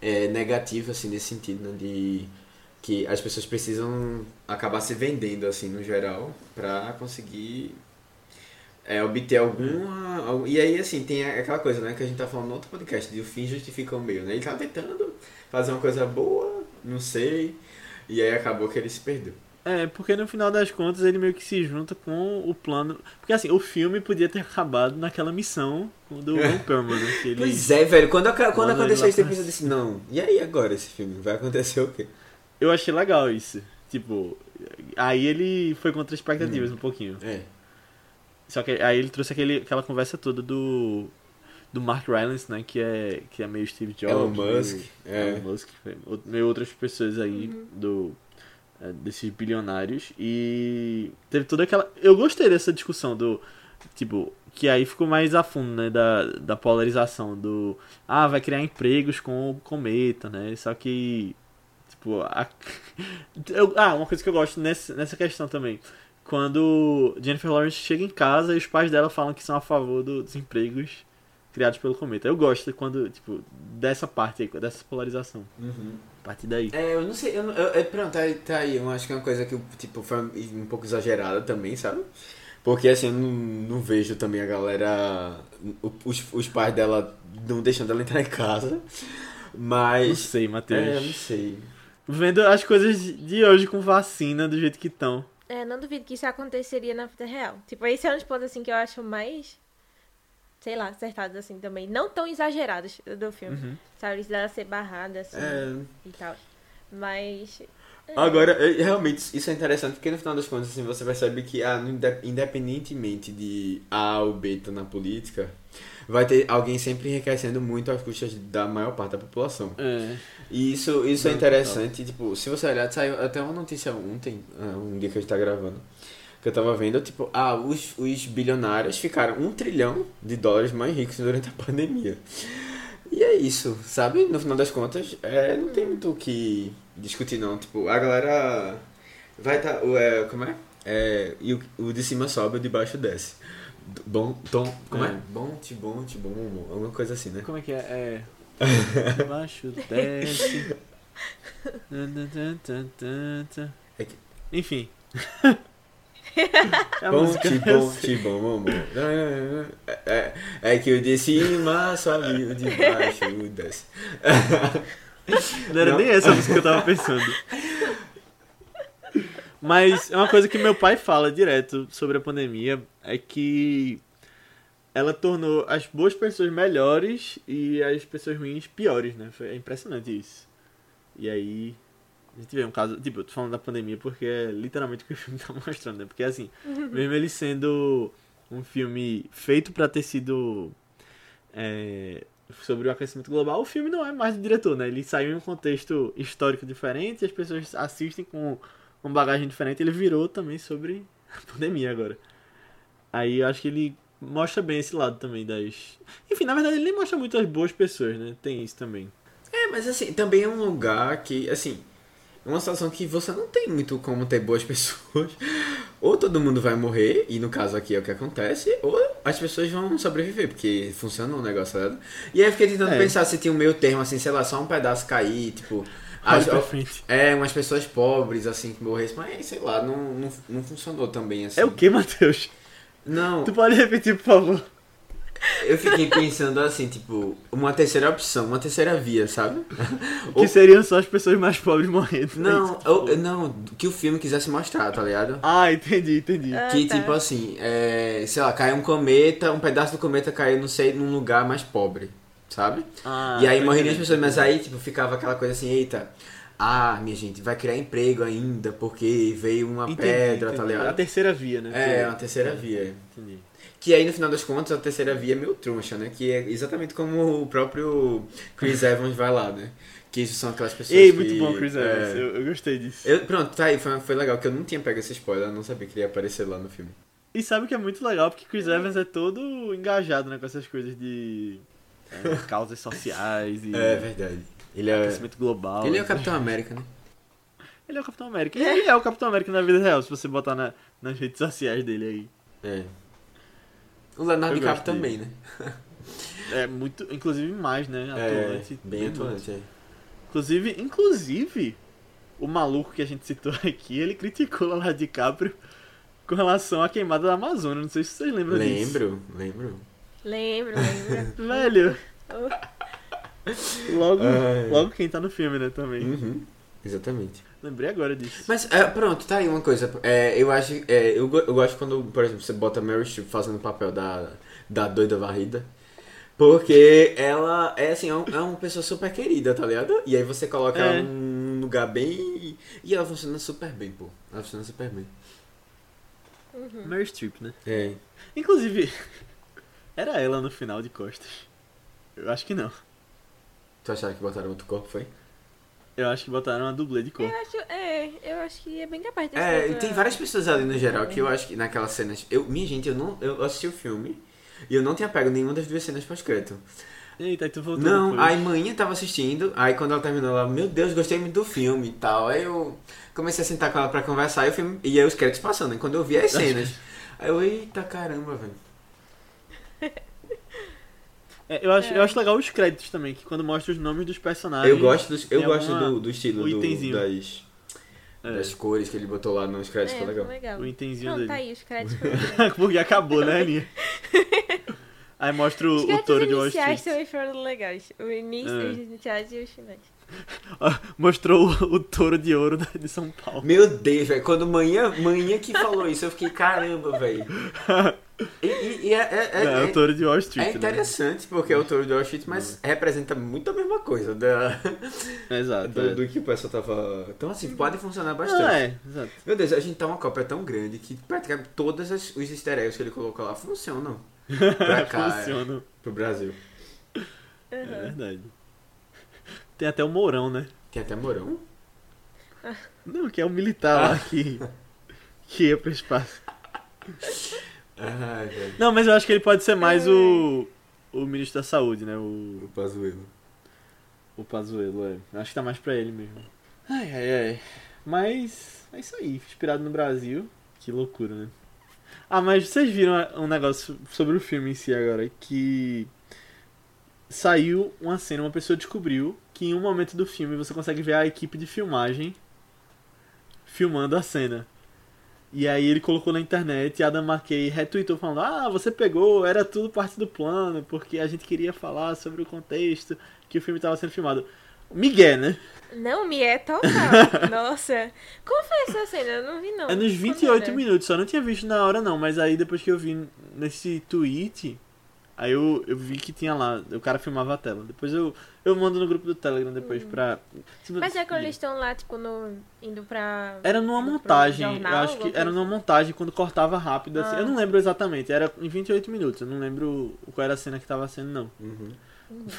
é, negativa, assim, nesse sentido, né, de que as pessoas precisam acabar se vendendo, assim, no geral, pra conseguir é, obter alguma... algum- E aí, assim, tem aquela coisa, né, que a gente tá falando no outro podcast, de o fim justifica o meio, né? Ele tava tentando fazer uma coisa boa, não sei, e aí acabou que ele se perdeu. É, porque no final das contas ele meio que se junta com o plano. Porque assim, o filme podia ter acabado naquela missão do Ron Perlman, né? Ele... Pois é, velho, quando, quando aconteceu isso, eu pensei assim, não, e aí agora esse filme? Vai acontecer o quê? Eu achei legal isso. Tipo, aí ele foi contra expectativas um pouquinho. É, Só que aí ele trouxe aquele, aquela conversa toda do. Do Mark Rylance, né? Que é, que é meio Steve Jobs. Elon Musk, meio, é. Elon Musk, meio outras pessoas aí do. É, desses bilionários. E teve toda aquela. Eu gostei dessa discussão do. Tipo, que aí ficou mais a fundo, né? Da, da polarização do. Ah, vai criar empregos com o cometa, né? Só que. Tipo, a... eu, ah, uma coisa que eu gosto nessa, nessa questão também. Quando Jennifer Lawrence chega em casa e os pais dela falam que são a favor do- dos empregos criados pelo cometa. Eu gosto quando, tipo, dessa parte aí, dessa polarização. A partir daí. É, eu não sei, eu, não- eu, é, pronto, aí, tá aí, eu acho que é uma coisa que, tipo, foi um pouco exagerada também, sabe? Porque, assim, eu não, não vejo também a galera, os, os pais dela não deixando ela entrar em casa, Não mas... sei, Matheus. É, eu não sei. Vendo as coisas de hoje com vacina do jeito que estão. É, não duvido que isso aconteceria na vida real. Tipo, esse é um dos pontos, assim, que eu acho mais, sei lá, acertados, assim, também. Não tão exagerados do filme. Uhum. Sabe, isso dela ser barrada, assim, É, e tal. Mas... é. Agora, é, realmente, isso é interessante porque no final das contas, assim, você percebe que, ah, inde- independentemente de A ou B estar na política, vai ter alguém sempre enriquecendo muito às custas da maior parte da população. É. E isso, isso é interessante, tipo, se você olhar, saiu até uma notícia ontem, ah, um dia que a gente tá gravando, que eu tava vendo, tipo, ah, os, os bilionários ficaram um trilhão de dólares mais ricos durante a pandemia. E é isso, sabe? No final das contas, é, não tem muito o que discutir não. Tipo, a galera vai tá. É, como é? é e o, o de cima sobe, o de baixo desce. Bom, tom, como é? É. Bom, te bom, te bom, bom, alguma coisa assim, né? Como é que é? É. Baixo, desce. É que- Enfim. É Bom, te bom, te bom, bom, bom. É, é, é que o de cima sobe, o de baixo desce. Não era Não. nem essa a música que eu tava pensando. Mas é uma coisa que meu pai fala direto sobre a pandemia é que ela tornou as boas pessoas melhores e as pessoas ruins piores, né? Foi, é impressionante isso. E aí. A gente vê um caso. Tipo, eu tô falando da pandemia porque é literalmente o que o filme tá mostrando, né? Porque assim, mesmo ele sendo um filme feito pra ter sido. é, sobre o aquecimento global, o filme não é mais do diretor, né? Ele saiu em um contexto histórico diferente, as pessoas assistem com uma bagagem diferente, ele virou também sobre a pandemia agora. Aí eu acho que ele mostra bem esse lado também das. Enfim, na verdade ele nem mostra muito as boas pessoas, né? Tem isso também. É, mas assim, também é um lugar que, assim, uma situação que você não tem muito como ter boas pessoas. Ou todo mundo vai morrer, e no caso aqui é o que acontece, ou as pessoas vão sobreviver, porque funciona o negócio, né? E aí eu fiquei tentando É. pensar se tinha um meio termo, assim, sei lá, só um pedaço cair, tipo. As- é, umas pessoas pobres, assim, que morressem, mas sei lá, não, não, não funcionou também assim. É o que, Matheus? Não, Tu pode repetir, por favor? Eu fiquei pensando assim, tipo, uma terceira opção, uma terceira via, sabe? Que seriam só as pessoas mais pobres morrendo. é Não, isso? eu- não, que o filme quisesse mostrar, tá ligado? Ah, entendi, entendi. Ah, Que tá. tipo assim, é, sei lá, caiu um cometa, um pedaço do cometa caiu, não sei, num lugar mais pobre, sabe? Ah, e aí morreriam as pessoas, mas aí tipo ficava aquela coisa assim, eita, ah, minha gente, vai criar emprego ainda porque veio uma Entendi, pedra, tá entendi. A ligado? terceira via, né? É, uma terceira via. Entendi. Que aí no final das contas a terceira via é meio troncha, né? Que é exatamente como o próprio Chris Evans vai lá, né? Que isso são aquelas pessoas Ei, que... muito bom, Chris Evans. é, Eu, eu gostei disso. eu- pronto, tá aí, foi, foi legal, que eu não tinha pego esse spoiler, eu não sabia que ele ia aparecer lá no filme. E sabe o que é muito legal? Porque Chris Evans é todo engajado né, com essas coisas de é, causas sociais e É verdade. Ele é, aquecimento global. ele é o essas- Capitão América, né? Ele é o Capitão América. E ele é o Capitão América na vida real, se você botar na- nas redes sociais dele aí. É. O Leonardo DiCaprio também, né? É muito, inclusive mais, né? Atuante. É, bem atuante, é. Inclusive, inclusive, o maluco que a gente citou aqui, ele criticou o Leonardo DiCaprio com relação à queimada da Amazônia. Não sei se vocês lembram disso. Lembro, lembro. Lembro, lembro. Velho, Oh, logo, Ai. logo quem tá no filme, né, também. Uhum, exatamente. Lembrei agora disso. Mas, é, pronto, tá aí uma coisa. É, eu acho, é, eu, eu gosto quando, por exemplo, você bota a Meryl Streep fazendo o papel da, da doida varrida. Porque ela é assim, é, um- é uma pessoa super querida, tá ligado? E aí você coloca É. ela num lugar bem. E ela funciona super bem, pô. Ela funciona super bem. Mary Streep, né? É. Inclusive, era ela no final de costas. Eu acho que não. Tu achava que botaram outro corpo, foi? Eu acho que botaram uma dublê de eu corpo. acho, é, eu acho que é bem capaz de É, outra- tem várias pessoas ali no geral que eu acho que naquelas cenas. Eu, minha gente, eu não. Eu assisti o filme e eu não tinha pego nenhuma das duas cenas pós-crédito. Eita, aí tu voltou Não, depois. aí manhã tava assistindo, aí quando ela terminou, ela, meu Deus, gostei muito do filme e tal. Aí eu comecei a sentar com ela pra conversar e o filme. E aí os créditos passando, e quando eu vi as cenas. Aí eu, eita caramba, velho. É, eu, acho, É. eu acho legal os créditos também, que quando mostra os nomes dos personagens. Eu gosto, dos, eu gosto do, do estilo o do- itemzinho. das, É, das cores que ele botou lá nos créditos, É, foi legal. legal. o itemzinho Pronto, dele. tá aí, os créditos. Porque acabou, né, Aninha? Aí mostra o, Os o touro de Wall iniciais Street. também foram legais. O início, É. os iniciais e os finais. Ó, Mostrou o, o touro de ouro de São Paulo. Meu Deus, velho. Quando manhã, manhã que falou isso, eu fiquei, caramba, velho. E, e- e é, é, é- É, o touro de Wall Street. é interessante, porque é o touro de Wall Street, mas representa muito a mesma coisa da, Né? Exato. do, é. do que o pessoal tava. Então, assim, pode funcionar bastante. Ah, é, exato. Meu Deus, a gente tá uma cópia tão grande que praticamente todos os easter eggs que ele colocou lá funcionam. Pra cá, é, Funciona. pro Brasil. É verdade. Tem até o Mourão, né? Tem até Morão. Não, que é o militar lá que, que ia pro espaço. Ai, velho. Não, mas eu acho que ele pode ser mais o, o ministro da saúde, né? O, O Pazuelo. o Pazuello, é. Eu Acho que tá mais pra ele mesmo. Ai, ai, ai. Mas é isso aí, inspirado no Brasil. Que loucura, né? Ah, mas vocês viram um negócio sobre o filme em si agora, que saiu uma cena, uma pessoa descobriu que em um momento do filme você consegue ver a equipe de filmagem filmando a cena. E aí ele colocou na internet e Adam McKay retweetou falando: Ah, você pegou, era tudo parte do plano, porque a gente queria falar sobre o contexto que o filme estava sendo filmado. Miguel, né? Não, é total. Nossa. Como foi essa cena? Eu não vi, não. É nos Como 28 era? minutos, só não tinha visto na hora não, mas aí depois que eu vi nesse tweet, Aí eu, eu vi que tinha lá, o cara filmava a tela. Depois eu, eu mando no grupo do Telegram depois pra. Hum. Mas é quando eles estão lá, tipo, no, indo pra. Era numa montagem, jornal, eu acho que era numa montagem quando cortava rápido assim. Ah. Eu não lembro exatamente, era em 28 minutos, eu não lembro qual era a cena que tava sendo, não. Uhum.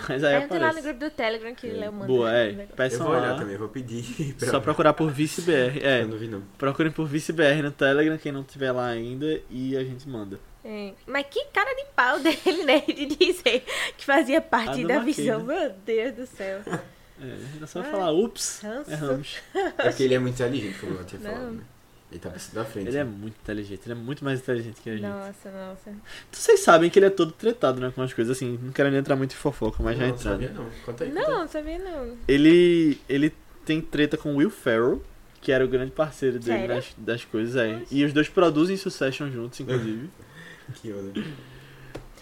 Mas aí Entra lá no grupo do Telegram que É. Léo manda. Boa, é. um negócio. Eu Peçam vou olhar lá. também, vou pedir. Pra... Só procurar por ViceBR. É, Eu não vi, não. procurem por ViceBR no Telegram, quem não tiver lá ainda, e a gente manda. É. Mas que cara de pau dele, né? De dizer que fazia Ah, parte não da marquei, visão. né? Meu Deus do céu. É, era só Ai, falar, ups, canso. erramos. É porque ele é muito inteligente, como eu tinha Não. falado, né? Ele tá pensando da frente. Ele é muito inteligente, ele é muito mais inteligente que a gente. Nossa, nossa. Vocês sabem que ele é todo tretado, né, com as coisas assim, não quero nem entrar muito em fofoca, mas já não, entrando. sabia não. Conta aí. conta Não, sabia não. Ele, ele tem treta com Will Ferrell, que era o grande parceiro dele Sério? das, das coisas, é. Nossa. E os dois produzem Succession juntos, inclusive.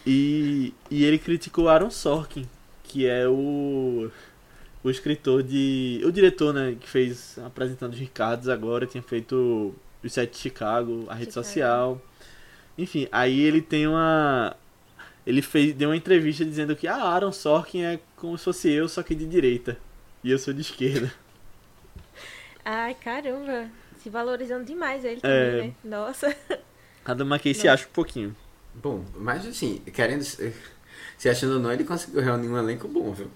e, e ele criticou Aaron Sorkin, que é o o escritor de... O diretor, né, que fez Apresentando os Ricardos agora, tinha feito Os Sete de Chicago, a rede Chicago. social. Enfim, aí ele tem uma... Ele fez, deu uma entrevista dizendo que ah, Aaron Sorkin é como se fosse eu, só que de direita. E eu sou de esquerda. Ai, caramba. Se valorizando demais ele É. também, né? Nossa. Adam McKay se Nossa. acha um pouquinho. Bom, mas assim, querendo. Se achando ou não, ele conseguiu reunir um elenco bom, viu?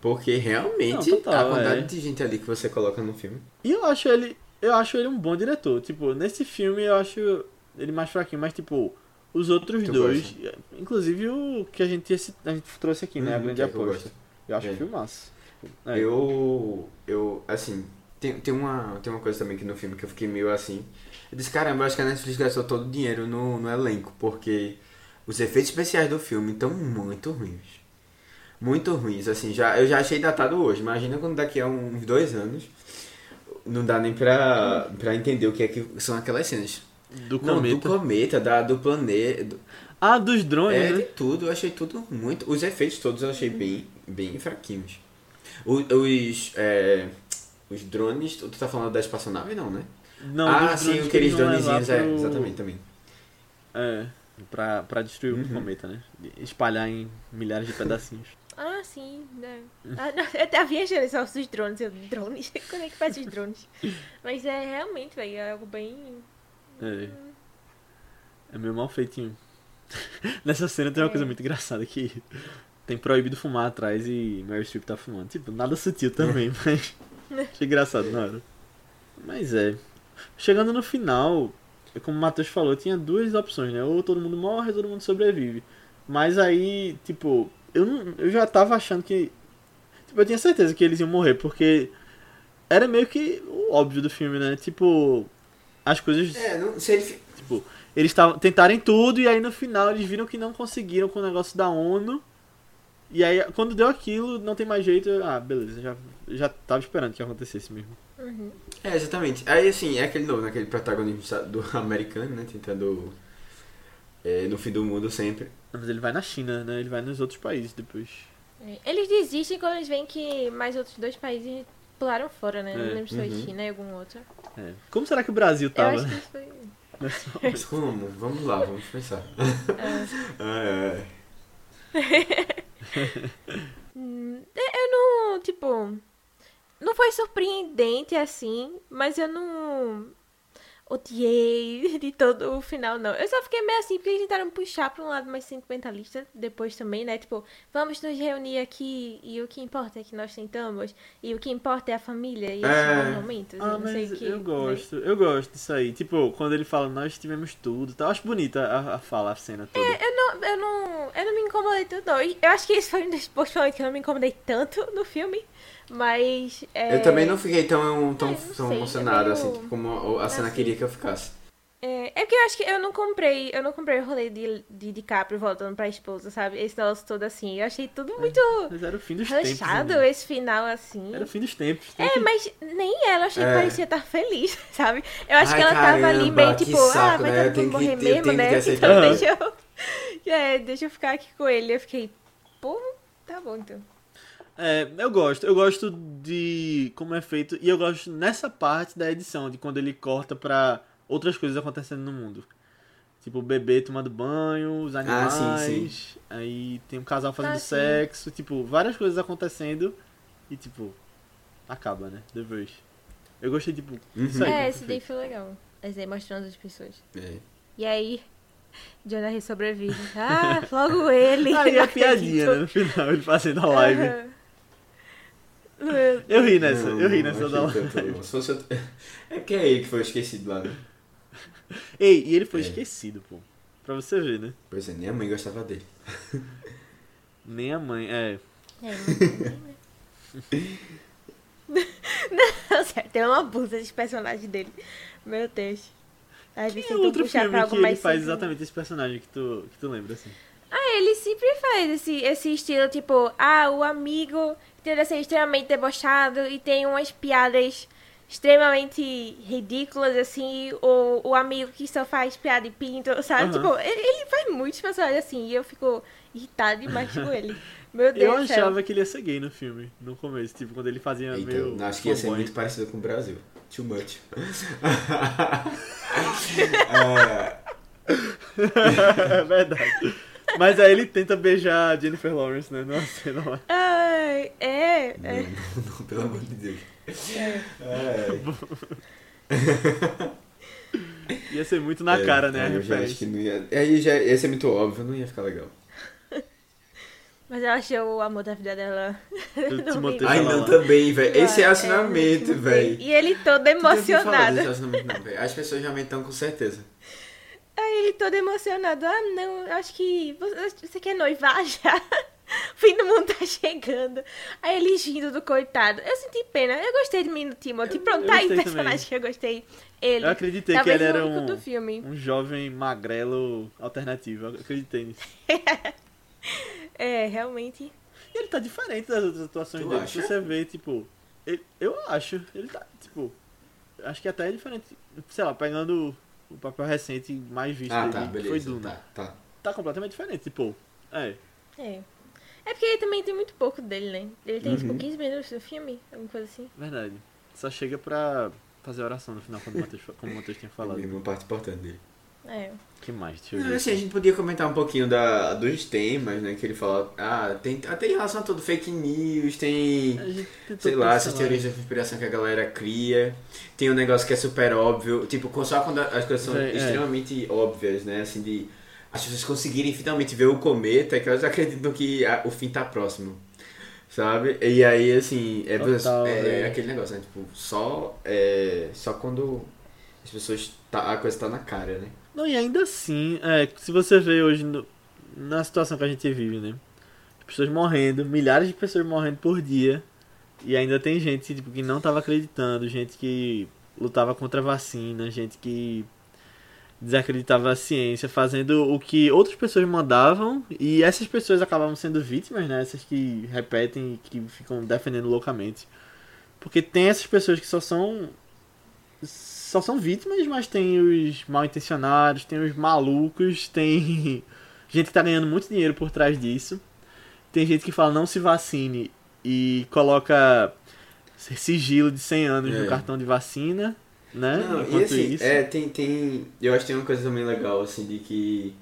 Porque realmente Não, total, a quantidade é. de gente ali que você coloca no filme. E eu acho ele. Eu acho ele um bom diretor. Tipo, nesse filme eu acho ele mais fraquinho, mas tipo, os outros Tu dois. Inclusive o que a gente, a gente trouxe aqui, né? A Uhum, grande que que eu aposta. gosto. Eu acho É. filmaço. É. Eu. Eu. Assim. Tem, tem, uma, tem uma coisa também que no filme que eu fiquei meio assim. Eu disse, caramba, eu acho que a Netflix gastou todo o dinheiro no, no elenco, porque os efeitos especiais do filme estão muito ruins. Muito ruins, assim, já, eu já achei datado hoje. Imagina quando daqui a uns dois anos não dá nem pra, pra entender o que é que são aquelas cenas. Do Não, do cometa. cometa, da, do planeta. do- Ah, dos drones, é, de né? tudo, eu achei tudo muito. Os efeitos todos eu achei bem, bem fraquinhos. O- Os, é, os drones, tu tá falando da espaçonave, não, né? Não, ah, dos sim, aqueles levar dronezinhos, é, pro- exatamente, também. É. Pra, pra destruir o Uhum. cometa, né? Espalhar em milhares de pedacinhos. Ah, sim. Né? Ah, não, eu tava viajando só os drones. Eu, drones? Quando é que faz os drones? Mas é realmente, velho, é algo bem. É. É meio mal feitinho. Nessa cena tem uma É. coisa muito engraçada que tem proibido fumar atrás e Mary Streep tá fumando. Tipo, nada sutil também, mas achei engraçado na hora. Mas é. Chegando no final, como o Matheus falou, tinha duas opções, né? Ou todo mundo morre ou todo mundo sobrevive. Mas aí, tipo, eu, não, eu já tava achando que. Tipo, eu tinha certeza que eles iam morrer, porque era meio que o óbvio do filme, né? Tipo, as coisas. É, não, se ele. Tipo, eles tavam, tentarem tudo e aí no final eles viram que não conseguiram com o negócio da ONU. E aí quando deu aquilo, não tem mais jeito. Ah, beleza, já, já tava esperando que acontecesse mesmo. Uhum. É, exatamente. Aí, assim, é aquele novo, né? Aquele protagonista do americano, né? Tentando. é, no fim do mundo sempre. Mas ele vai na China, né? Ele vai nos outros países depois. É, Eles desistem quando eles veem que mais outros dois países pularam fora, né? É, Não lembro se foi uhum. China e algum outro. É. Como será que o Brasil Eu tava? acho que isso foi. Mas como? Vamos lá, vamos pensar. É. Ah, é. Hum, é, Eu não, tipo. Não foi surpreendente assim, mas eu não odiei de todo o final, não. Eu só fiquei meio assim, porque eles tentaram puxar pra um lado mais sentimentalista depois também, né? Tipo, vamos nos reunir aqui e o que importa é que nós tentamos, e o que importa é a família e É. bons momentos, Ah, não sei que. eu gosto, eu gosto disso aí. Tipo, quando ele fala, nós tivemos tudo, tá? Eu acho bonita a, a fala, a cena toda. Eu não, eu não, eu não me incomodei tanto, não. Eu acho que esse foi um dos momentos que eu não me incomodei tanto no filme, mas... é, Eu também não fiquei tão, tão, É, tão sei, emocionado, é assim, meio- como a a cena assim. queria que eu ficasse. É, é porque eu acho que eu não comprei, eu não comprei o rolê de, de DiCaprio voltando pra esposa, sabe? Esse negócio todo assim. Eu achei tudo muito Mas era o fim dos tempos. rachado, né? esse final assim. Era o fim dos tempos. Tem É, que- mas nem ela, eu achei É. que parecia estar feliz, sabe? Eu acho Ai, que ela tava ali caramba, meio que tipo, ah, saco, vai né? todo Eu tenho mundo que- morrer eu mesmo, que né? Então Aham. deixa eu. É, deixa eu ficar aqui com ele. Eu fiquei, pô, tá bom então. É, eu gosto. Eu gosto de como é feito. E eu gosto nessa parte da edição, de quando ele corta pra outras coisas acontecendo no mundo. Tipo, o bebê tomando banho, os animais. Ah, sim, Aí tem um casal fazendo Ah, sim. sexo. Tipo, várias coisas acontecendo. E, tipo, acaba, né? Depois. Eu gostei, tipo, Uhum. isso aí. É, né, esse daí foi legal. Esse daí mostrando as pessoas. É. E aí, Jonah sobrevive. Ah, logo ele. Aí a piadinha, né? No final, ele fazendo a live. Eu ri nessa, Não, eu ri não nessa da live. tanto. Se fosse É porque é ele que foi esquecido lá, né? Ei, e ele foi É. esquecido, pô. Pra você ver, né? Pois é, nem a mãe gostava dele. Nem a mãe, é. É. Não, sério, tem uma abusa de personagem dele. Meu Deus. Às Tem tentam outro puxar filme que ele faz simples. exatamente esse personagem que tu, que tu lembra, assim. Ah, ele sempre faz esse, esse estilo, tipo, ah, o amigo tenta ser extremamente debochado e tem umas piadas extremamente ridículas, assim, ou o amigo que só faz piada e pinto, sabe? Aham. Tipo, ele, ele faz muitos personagens assim e eu fico irritada demais com ele. Meu Deus Eu do céu. achava que ele ia ser gay no filme, no começo, tipo, quando ele fazia Então, meio. acho que ia ser muito parecido com o Brasil. Too much. É, é verdade. Mas aí ele tenta beijar a Jennifer Lawrence, né? Numa cena lá. Ai, é, é. não, não, não, pelo amor de Deus. É. Ia ser muito na É, cara, né? A Eu já acho que não ia. Aí já ia ser muito óbvio, não ia ficar legal. Mas eu achei o amor da vida dela. Ai, não, também, velho. Esse é É, assinamento, muito velho. E ele todo emocionado. Não, velho. As pessoas realmente estão com certeza. Aí ele todo emocionado. Ah, não, eu acho que você, quer noivar já? O fim do mundo tá chegando. Aí ele rindo do coitado. Eu senti pena. Eu gostei de Menino Timothy. Eu- Pronto, eu tá aí o personagem também. que eu gostei. Ele. Eu acreditei que Talvez ele o era um, um jovem magrelo alternativo. Eu acreditei nisso. É, realmente. E ele tá diferente das outras atuações Tu dele. acha? Você vê, tipo. ele- eu acho. Ele tá, tipo. Acho que até é diferente. Sei lá, pegando o papel recente mais visto Ah, dele, tá, que foi beleza. Duna. Tá, tá. Tá completamente diferente, tipo. É. É. É porque ele também tem muito pouco dele, né? Ele tem, tipo, Uhum. 15 minutos no filme, alguma coisa assim. Verdade. Só chega pra fazer oração no final, como o Matheus, como o Matheus tinha falado. É uma parte importante dele. É. que mais? Deixa eu Não, ver. assim, a gente podia comentar um pouquinho da, dos temas, né? Que ele fala. Ah, tem até em relação a tudo, fake news, tem. Sei lá, essas teorias da conspiração que a galera cria. Tem um negócio que é super óbvio. Tipo, só quando as coisas são É, é. extremamente óbvias, né? Assim, de as pessoas conseguirem finalmente ver o cometa, que elas acreditam que a- o fim tá próximo. Sabe? E aí, assim, é, Total, é, velho. aquele negócio, né? Tipo, só, é, só quando as pessoas. Tá, a coisa tá na cara, né? Não, e ainda assim, é, se você vê hoje no- na situação que a gente vive, né? Pessoas morrendo, milhares de pessoas morrendo por dia. E ainda tem gente tipo, que não tava acreditando, gente que lutava contra a vacina, gente que desacreditava a ciência, fazendo o que outras pessoas mandavam. E essas pessoas acabavam sendo vítimas, né? Essas que repetem e que ficam defendendo loucamente. Porque tem essas pessoas que só são só são vítimas, mas tem os mal intencionados, tem os malucos, tem gente que tá ganhando muito dinheiro por trás disso. Tem gente que fala não se vacine e coloca sigilo de 100 anos É. no cartão de vacina, né? Não, e Enquanto assim, isso. é, tem, tem. Eu acho que tem uma coisa também legal, assim, de que.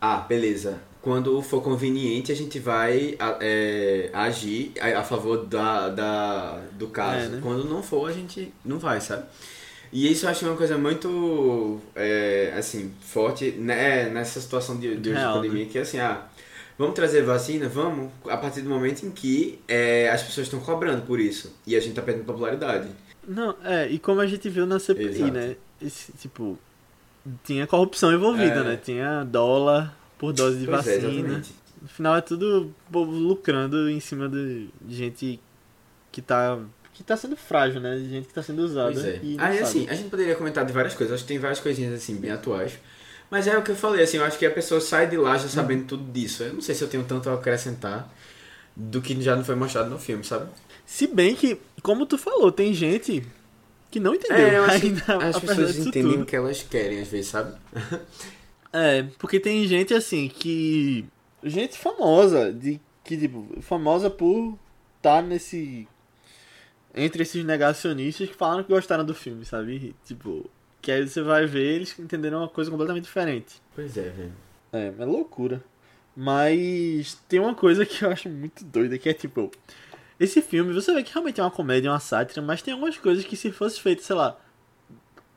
Ah, beleza. Quando for conveniente, a gente vai é, agir a, a favor da, da, do caso. É, né? Quando não for, a gente não vai, sabe? E isso eu acho uma coisa muito, é, assim, forte né, nessa situação de, de Real, de pandemia, que é assim, ah, vamos trazer vacina? Vamos, a partir do momento em que é, as pessoas estão cobrando por isso. E a gente tá perdendo popularidade. Não, é, e como a gente viu na CPI, Exato. né? Esse, tipo, tinha corrupção envolvida, É. né? Tinha dólar por dose de Pois é, vacina. No final é tudo povo lucrando em cima de, de gente que tá, que tá sendo frágil, né? De gente que tá sendo usada. Pois é. Aí, assim, a gente poderia comentar de várias coisas. Acho que tem várias coisinhas, assim, bem atuais. Mas é o que eu falei, assim, eu acho que a pessoa sai de lá já sabendo Uhum. tudo disso. Eu não sei se eu tenho tanto a acrescentar do que já não foi mostrado no filme, sabe? Se bem que, como tu falou, tem gente que não entendeu É, eu acho que ainda. as apesar pessoas entendem tudo. o que elas querem, às vezes, sabe? É, porque tem gente assim que. Gente famosa, de que, tipo, famosa por estar nesse. Entre esses negacionistas que falaram que gostaram do filme, sabe? Tipo, Que aí você vai ver, eles entenderam uma coisa completamente diferente. Pois é, velho. É, é loucura. Mas tem uma coisa que eu acho muito doida, que é tipo. Esse filme, você vê que realmente é uma comédia, uma sátira, mas tem algumas coisas que se fosse feito, sei lá,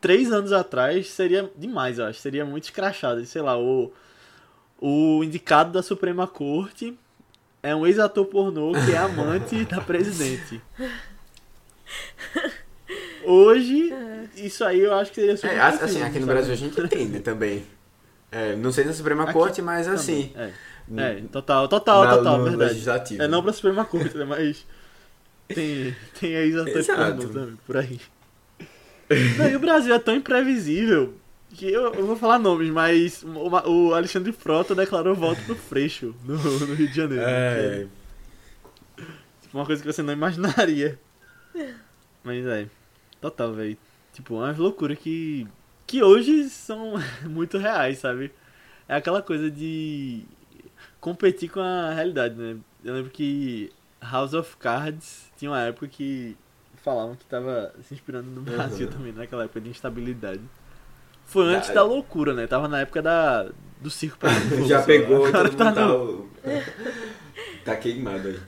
três anos atrás, seria demais, eu acho. Seria muito escrachado. Sei lá, o, o indicado da Suprema Corte é um ex-ator pornô que é amante da presidente. Hoje, isso aí eu acho que seria super É, assim, possível, aqui no sabe? Brasil a gente entende também. É, não sei na Suprema Aqui Corte, mas assim. É, é, total, total, na- total, no verdade. legislativo. É não pra Suprema Corte, né? Mas tem, tem pornô também, por aí. Não, e o Brasil é tão imprevisível que eu, eu vou falar nomes, mas o, o Alexandre Frota declarou voto pro Freixo no, no Rio de Janeiro. É, é tipo, uma coisa que você não imaginaria. Mas é, total, velho. Tipo, umas loucuras que, que hoje são muito reais, sabe? É aquela coisa de competir com a realidade, né? Eu lembro que House of Cards tinha uma época que falavam que tava se inspirando no Brasil Uhum. também, naquela época de instabilidade. Foi antes Da- da loucura, né? Tava na época da, do circo fogo, Já lá. pegou, Agora tá tá, no- tá queimado aí.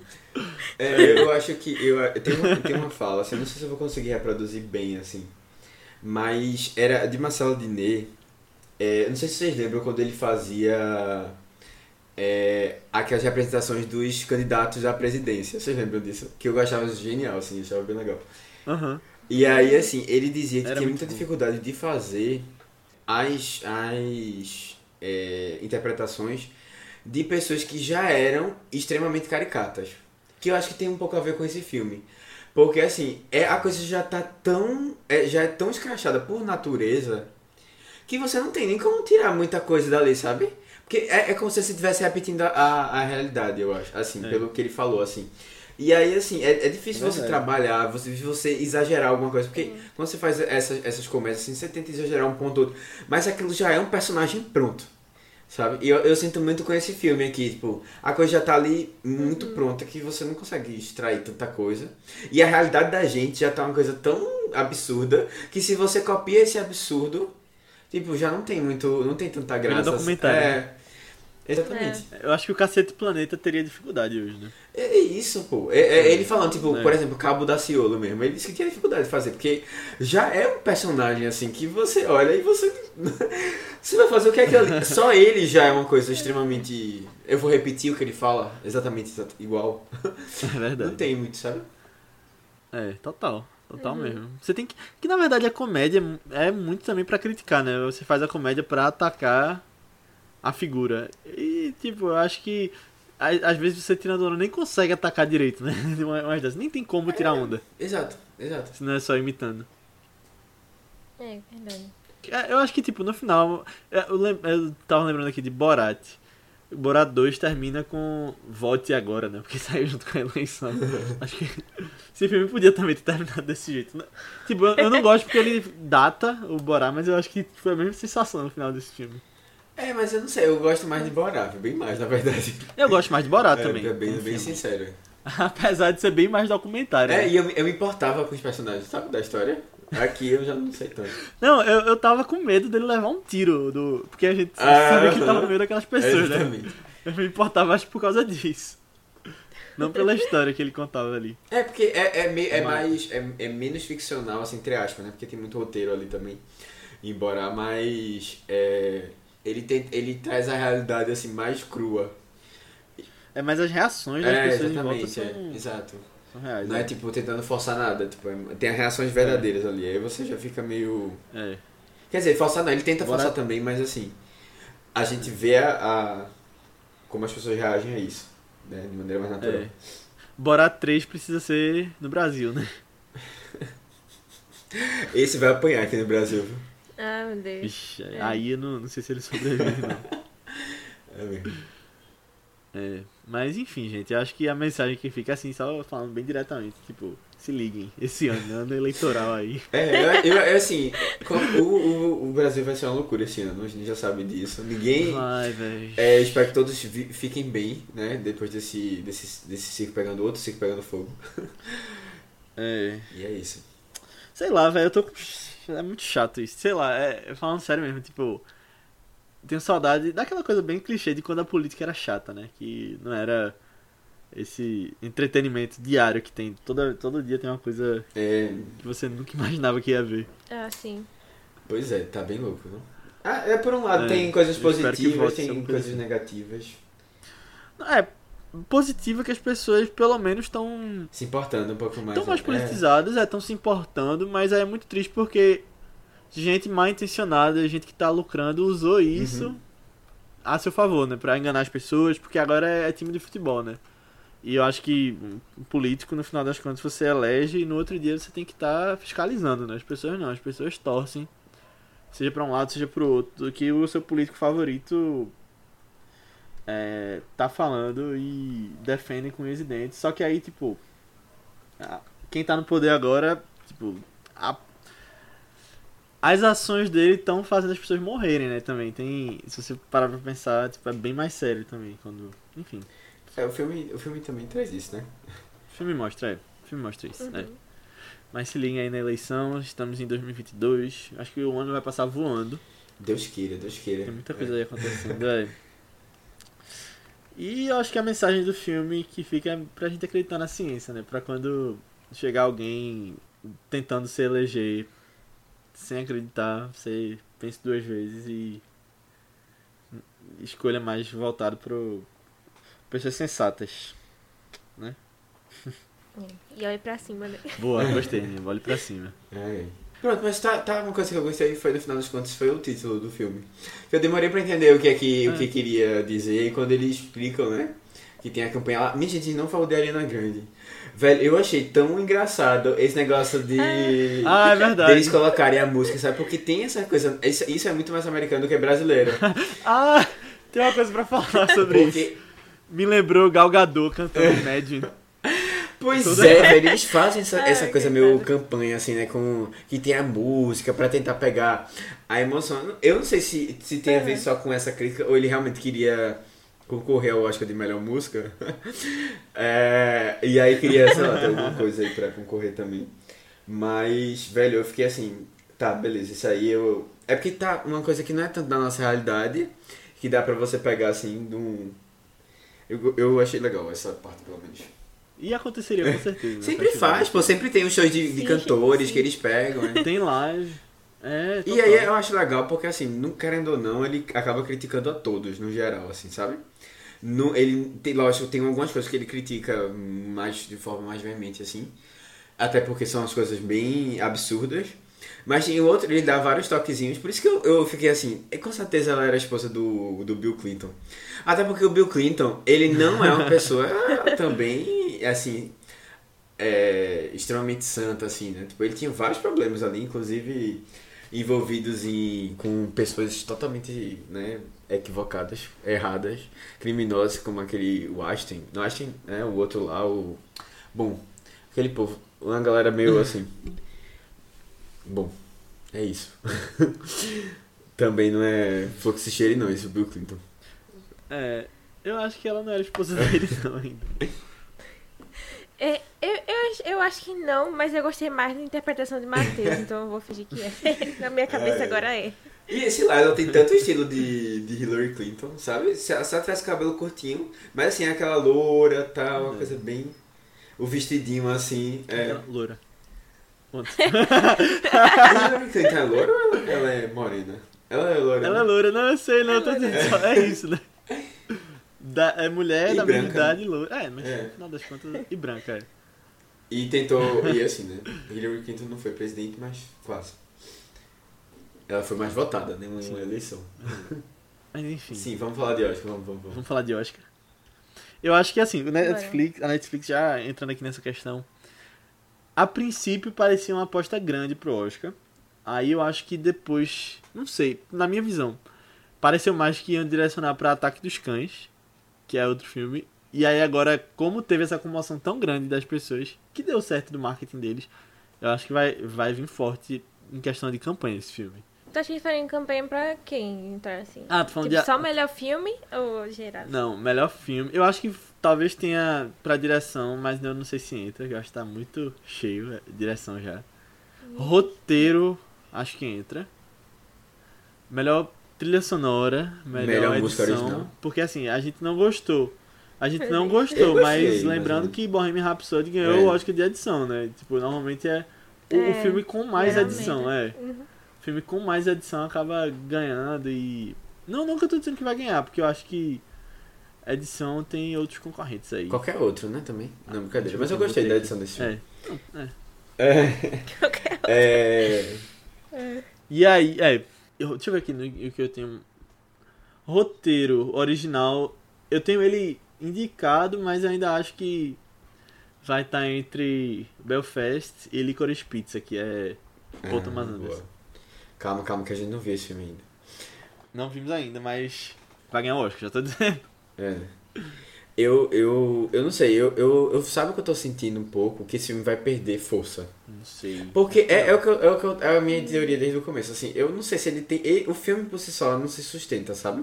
É, eu acho que eu, eu tenho, uma, tem uma fala, assim, eu não sei se eu vou conseguir reproduzir bem, assim. Mas era de Marcelo Diné. É, não sei se vocês lembram quando ele fazia é, aquelas representações dos candidatos à presidência. Vocês lembram disso? Que eu achava genial, assim, eu achava bem legal. Aham. E aí, assim, ele dizia que Era tinha muita bom. dificuldade de fazer as, as é, interpretações de pessoas que já eram extremamente caricatas. Que eu acho que tem um pouco a ver com esse filme. Porque, assim, é, a coisa já tá tão. é, já é tão escrachada por natureza que você não tem nem como tirar muita coisa dali, sabe? Porque é, é como se você estivesse repetindo a, a, realidade, eu acho. Assim, É. pelo que ele falou, assim. E aí, assim, é, é difícil É você trabalhar, você, você exagerar alguma coisa. Porque quando você faz essas, essas comédias, assim, você tenta exagerar um ponto ou outro. Mas aquilo já é um personagem pronto. Sabe? E eu, eu sinto muito com esse filme aqui, tipo, a coisa já tá ali muito pronta que você não consegue extrair tanta coisa. E a realidade da gente já tá uma coisa tão absurda que se você copia esse absurdo, tipo, já não tem muito, não tem tanta Vira graça. documentário. É. Exatamente. Eu acho que o Cacete Planeta teria dificuldade hoje, né? É é isso, pô. É, é ele falando, tipo, É. por exemplo, Cabo da Ciolo mesmo. Ele disse que tinha dificuldade de fazer, porque já é um personagem assim que você olha e você. você vai fazer o que é que ele. Só ele já é uma coisa extremamente. Eu vou repetir o que ele fala, exatamente igual. É verdade. Não tem muito, sabe? É, total. Total mesmo. Você tem que. Que na verdade a comédia é muito também pra criticar, né? Você faz a comédia pra atacar a figura. E, tipo, eu acho que. Às vezes você tirando onda nem consegue atacar direito, né? Dessas. Nem tem como tirar onda. Exato, exato. Se não é só imitando. É, verdade. É, Eu acho que, tipo, no final. é, Eu, lem- eu tava lembrando aqui de Borat. Borat 2 termina com Vote Agora, né? Porque saiu junto com a eleição. acho que esse filme podia também ter terminado desse jeito. né? Tipo, eu, eu não gosto porque ele data o Borat, mas eu acho que foi a mesma sensação no final desse filme. É, mas eu não sei, eu gosto mais de Borá, bem mais, na verdade. Eu gosto mais de Borat é, também. é bem, bem sincero. Apesar de ser bem mais documentário. É, né? e eu, me- eu me importava com os personagens, sabe, da história? Aqui eu já não sei tanto. Não, eu, eu tava com medo dele levar um tiro do. Porque a gente Ah, sabia que tava no meio daquelas pessoas, né? Exatamente. Eu me importava acho por causa disso. Não pela história que ele contava ali. É, porque é, é, me- é Mas- mais. É, é menos ficcional, assim, entre aspas, né? Porque tem muito roteiro ali também. Embora, mas. É, ele, tem, ele traz a realidade, assim, mais crua. É, mas as reações das É, pessoas em volta exatamente. são, É, exato. são reais. Não é né? tipo tentando forçar nada. Tipo, é- tem as reações verdadeiras ali. Aí você já fica meio. É. Quer dizer, forçar não, ele tenta forçar também, mas assim. A gente vê a, a- como as pessoas reagem a isso. Né? De maneira mais natural. É. Borat 3 precisa ser no Brasil, né? Esse vai apanhar aqui no Brasil, viu? Ah, meu Deus. Ixi, É. aí eu não, não sei se ele sobrevive, não. É mesmo. É. Mas enfim, gente, eu acho que a mensagem que fica assim, só falando bem diretamente, tipo, se liguem, esse ano, ano eleitoral aí. É, eu, eu, eu, assim, o, o, o Brasil vai ser uma loucura esse ano, a gente já sabe disso. Ninguém. Vai, velho. É, espero que todos fiquem bem, né? Depois desse, desse, desse circo pegando outro circo pegando fogo. É. E é isso. Sei lá, velho, eu tô com. É muito chato isso. Sei lá, é, falando sério mesmo, tipo. Tenho saudade daquela coisa bem clichê de quando a política era chata, né? Que não era esse entretenimento diário que tem. Toda, todo dia tem uma coisa É, que você nunca imaginava que ia ver. Ah, sim. pois é, tá bem louco, não? Ah, é por um lado É, tem coisas positivas, tem coisas coisa negativas. É, positivo é que as pessoas pelo menos estão Se importando um pouco mais. Estão mais é. politizadas, é, estão se importando, mas é muito triste porque gente mal intencionada, gente que tá lucrando, usou isso Uhum. a seu favor, né? Pra enganar as pessoas, porque agora é, é time de futebol, né? E eu acho que um político, no final das contas, você elege e no outro dia você tem que estar fiscalizando, né? As pessoas não, as pessoas torcem, seja pra um lado, seja pro outro, do que o seu político favorito é, tá falando e defende com unhas e dentes. Só que aí, tipo, quem tá no poder agora, tipo, a- as ações dele estão fazendo as pessoas morrerem, né? Também tem, se você parar pra pensar, tipo, é bem mais sério também quando, enfim, É, o filme, o filme também traz isso, né? o filme mostra, é, o filme mostra isso, né? Uhum. Mas se liguem aí na eleição, estamos em 2022, acho que o ano vai passar voando. Deus queira, Deus queira. Tem muita coisa aí acontecendo, é. E eu acho que a mensagem do filme que fica é pra gente acreditar na ciência, né? Pra quando chegar alguém tentando se eleger sem acreditar, você pense duas vezes e escolha mais voltado pro pessoas sensatas. É. E olha pra cima, né? Boa, gostei, né? Olhe pra cima. É. Pronto, mas tá, tá uma coisa que eu gostei foi no final das contas foi o título do filme. Eu demorei pra entender o que é que, o que É. queria dizer e quando eles explicam, né? Que tem a campanha lá. Minha gente, não falou de Ariana Grande. Velho, eu achei tão engraçado esse negócio de. Ah, é verdade. Deles colocarem a música, sabe? Porque tem essa coisa. Isso, isso é muito mais americano do que brasileiro. Ah, tem uma coisa pra falar sobre isso. Porque. Me lembrou Gal Gadot cantando Imagine. Pois Toda- é, velho, eles fazem essa, Ai, essa coisa meio campanha, assim, né? Com, que tem a música pra tentar pegar a emoção. Eu não sei se, se tem a ver só com essa crítica ou ele realmente queria concorrer ao Oscar de melhor música. É, e aí queria, sei lá, ter alguma coisa aí pra concorrer também. Mas, velho, eu fiquei assim, tá, beleza, isso aí eu. É porque tá uma coisa que não é tanto da nossa realidade, que dá pra você pegar assim de um. Eu, eu achei legal essa parte, pelo menos. E aconteceria com certeza. né? Sempre faz, pô, sempre tem os shows de, de Sim, cantores sim. que eles pegam, né? Tem live. É, E aí eu acho legal porque, assim, não querendo ou não, ele acaba criticando a todos, no geral, assim, sabe? No, ele tem, lógico, tem algumas coisas que ele critica mais de forma mais veemente, assim. Até porque são as coisas bem absurdas. Mas em outro, ele dá vários toquezinhos. Por isso que eu, eu fiquei assim, e com certeza ela era a esposa do, do Bill Clinton. Até porque o Bill Clinton, ele não é uma pessoa também, assim, é, extremamente santa, assim, né? Tipo, ele tinha vários problemas ali, inclusive envolvidos em, com pessoas totalmente, né, equivocadas, erradas, criminosas, como aquele o Einstein, não Einstein, né, o outro lá, o... Bom, aquele povo, uma galera meio assim... Bom, é isso. Também não é fluxo cheiro não, esse Bill Clinton. É, eu acho que ela não era esposa dele não ainda. É, eu, eu, acho- eu acho que não, mas eu gostei mais da interpretação de Matheus, então eu vou fingir que é. Na minha cabeça É. agora é. E esse lá, ela tem tanto estilo de, de Hillary Clinton, sabe? Se ela, se ela tivesse cabelo curtinho, mas assim, aquela loura, tal, uma É. coisa bem. O vestidinho assim. É. Ela- Loura. Hillary Clinton é loura ou ela- é morena? Ela é loura. Ela é né? loura, não, eu sei, não, eu tô É dizendo é isso, né? Da, é mulher E da branca. idade loura. É, mas É. no final das contas, e branca, é. E tentou. E assim, né? Hillary Clinton não foi presidente, mas quase. Ela foi mais votada, né? Em uma eleição. Mas enfim, Sim, vamos falar de Oscar, vamos, vamos, vamos. vamos falar de Oscar. Eu acho que assim, Netflix, a Netflix já entrando aqui nessa questão, a princípio parecia uma aposta grande pro Oscar. Aí eu acho que depois, não sei, na minha visão, pareceu mais que iam direcionar pra Ataque dos Cães, que é outro filme. E aí agora, como teve essa comoção tão grande das pessoas, que deu certo do marketing deles, eu acho que vai, vai vir forte em questão de campanha esse filme. Tu acha que faria em campanha pra quem entrar assim? Ah, tô falando tipo, de... só melhor filme ou geral? Não, melhor filme. Eu acho que talvez tenha pra direção, mas eu não sei se entra, que eu acho que tá muito cheio a direção já. Roteiro, acho que entra. Melhor trilha sonora, melhor, Melhor música edição. original. Porque assim, a gente não gostou. A gente não gostou, gostei, mas mas lembrando eu- que Bohemian Rhapsody ganhou É. o Oscar de edição, né? Tipo, normalmente é o, o É, filme com mais geralmente. edição, é. Uhum. O filme com mais edição acaba ganhando e. Não, não eu tô dizendo que vai ganhar, porque eu acho que edição tem outros concorrentes aí. Qualquer outro, né, também. Não, brincadeira. Mas eu gostei da edição desse filme. É. é. É. Qualquer É. E aí, é. Eu- deixa eu ver aqui no, o que eu tenho. Roteiro original. Eu tenho ele indicado, mas ainda acho que vai estar entre Belfast e Licorice Pizza, que é Paul Ah, Thomas. Anderson. Calma, calma, que a gente não viu esse filme ainda. Não vimos ainda, mas vai ganhar o Oscar, já tô dizendo. É. Eu, eu, eu não sei, eu, eu, eu sabe o que eu tô sentindo um pouco? Que esse filme vai perder força. Não sei. Porque é, é, o que eu- é, o que eu- é a minha teoria desde o começo. Assim, eu não sei se ele tem. ele- o filme por si só não se sustenta, sabe?